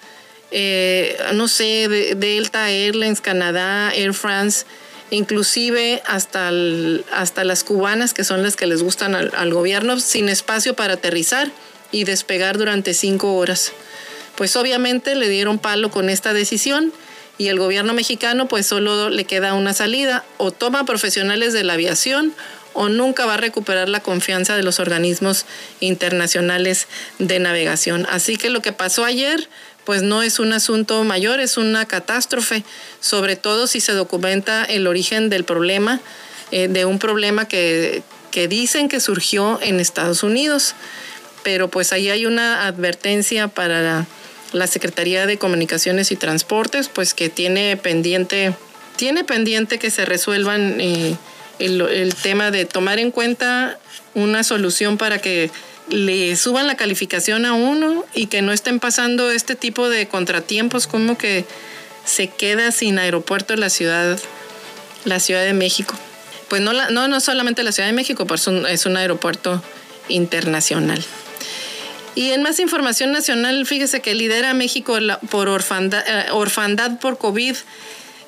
eh, no sé, Delta Airlines, Canadá, Air France, inclusive hasta, hasta las cubanas, que son las que les gustan al, gobierno, sin espacio para aterrizar y despegar durante cinco horas. Pues obviamente le dieron palo con esta decisión y el gobierno mexicano pues solo le queda una salida, o toma profesionales de la aviación o nunca va a recuperar la confianza de los organismos internacionales de navegación. Así que lo que pasó ayer pues no es un asunto mayor, es una catástrofe, sobre todo si se documenta el origen del problema, eh, de un problema que, que dicen que surgió en Estados Unidos. Pero pues ahí hay una advertencia para la, Secretaría de Comunicaciones y Transportes, pues que tiene pendiente, tiene pendiente que se resuelvan eh, el, el tema de tomar en cuenta una solución para que le suban la calificación a uno y que no estén pasando este tipo de contratiempos como que se queda sin aeropuerto la ciudad, la Ciudad de México. Pues no, no, no solamente la Ciudad de México, es un aeropuerto internacional. Y en más información nacional, fíjese que lidera México por orfandad, eh, orfandad por COVID.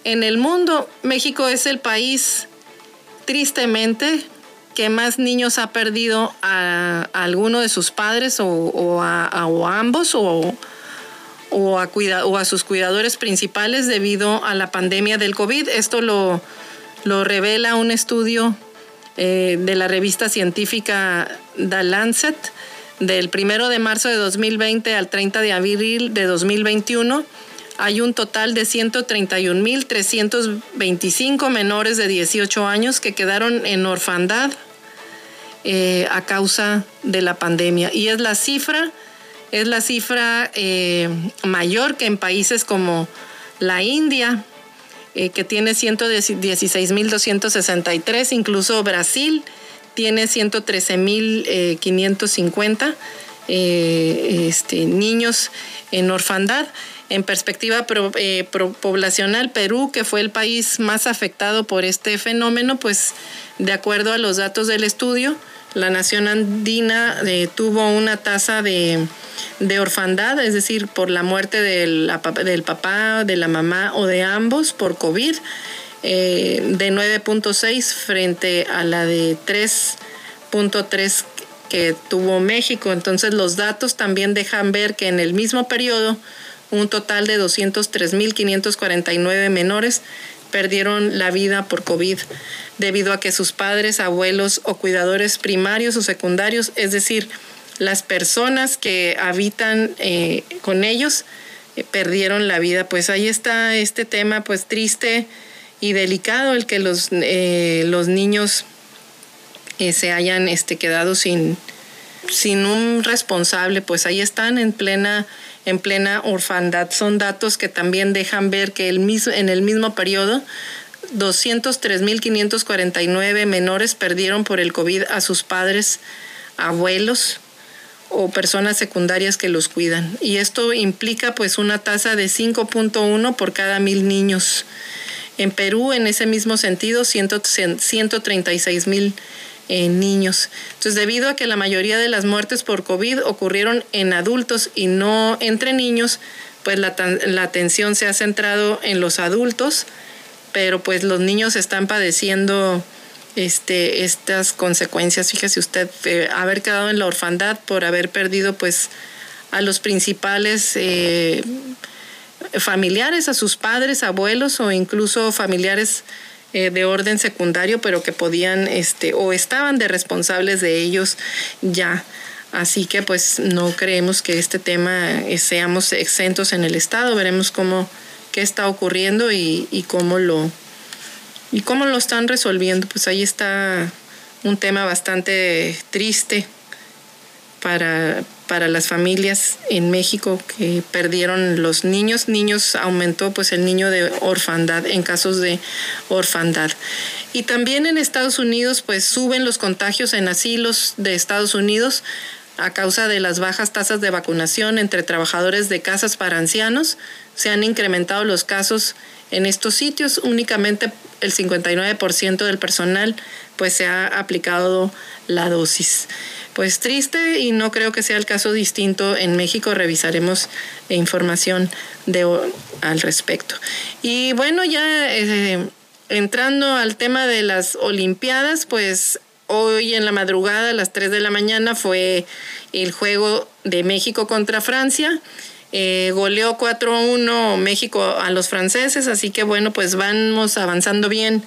En el mundo, México es el país, tristemente, que más niños ha perdido a, alguno de sus padres o, a, ambos o, a o a sus cuidadores principales debido a la pandemia del COVID. Esto lo, lo revela un estudio eh, de la revista científica The Lancet del 1 de marzo de 2020 al 30 de abril de 2021 hay un total de 131.325 menores de 18 años que quedaron en orfandad eh, a causa de la pandemia. Y es la cifra, es la cifra eh, mayor que en países como la India, eh, que tiene 116.263, incluso Brasil tiene 113.550 este, niños en orfandad. En perspectiva poblacional, Perú, que fue el país más afectado por este fenómeno, pues de acuerdo a los datos del estudio, la nación andina eh, tuvo una tasa de, orfandad, es decir, por la muerte del, del, papá, de la mamá o de ambos por COVID, eh, de 9.6 frente a la de 3.3 que tuvo México. Entonces los datos también dejan ver que en el mismo periodo un total de 203.549 menores perdieron la vida por COVID debido a que sus padres, abuelos o cuidadores primarios o secundarios, es decir, las personas que habitan eh, con ellos, eh, perdieron la vida. Pues ahí está este tema pues triste y delicado, el que los, eh, los niños se hayan este, quedado sin, sin un responsable, pues ahí están en plena en plena orfandad. Son datos que también dejan ver que el mismo, en el mismo periodo 203.549 menores perdieron por el COVID a sus padres, abuelos o personas secundarias que los cuidan. Y esto implica pues una tasa de 5.1 por cada mil niños. En Perú, en ese mismo sentido, 136 mil niños. Entonces, debido a que la mayoría de las muertes por COVID ocurrieron en adultos y no entre niños, pues la, la atención se ha centrado en los adultos, pero pues los niños están padeciendo este, estas consecuencias. Fíjese usted, haber quedado en la orfandad por haber perdido pues a los principales eh, familiares, a sus padres, abuelos o incluso familiares eh, de orden secundario, pero que podían este, o estaban de responsables de ellos ya. Así que pues no creemos que este tema eh, seamos exentos en el Estado. Veremos cómo qué está ocurriendo y, y cómo lo y cómo lo están resolviendo. Pues ahí está un tema bastante triste para, para las familias en México que perdieron los niños. Niños aumentó pues el niño de orfandad en casos de orfandad. Y también en Estados Unidos pues suben los contagios en asilos de Estados Unidos a causa de las bajas tasas de vacunación entre trabajadores de casas para ancianos. Se han incrementado los casos en estos sitios. Únicamente el 59% del personal pues se ha aplicado la dosis. Pues triste y no creo que sea el caso distinto en México. Revisaremos información de, al respecto. Y bueno, ya eh, entrando al tema de las Olimpiadas, pues hoy en la madrugada a las 3 de la mañana fue el juego de México contra Francia. Eh, goleó 4-1 México a los franceses, así que bueno, pues vamos avanzando bien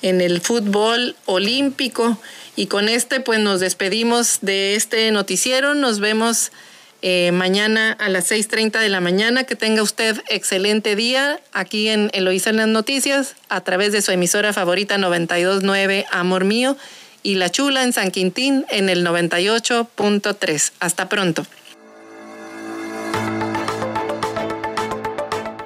en el fútbol olímpico y con este pues nos despedimos de este noticiero, nos vemos eh, mañana a las 6.30 de la mañana, que tenga usted excelente día aquí en Eloísa en las noticias a través de su emisora favorita 929 Amor Mío y La Chula en San Quintín en el 98.3. Hasta pronto.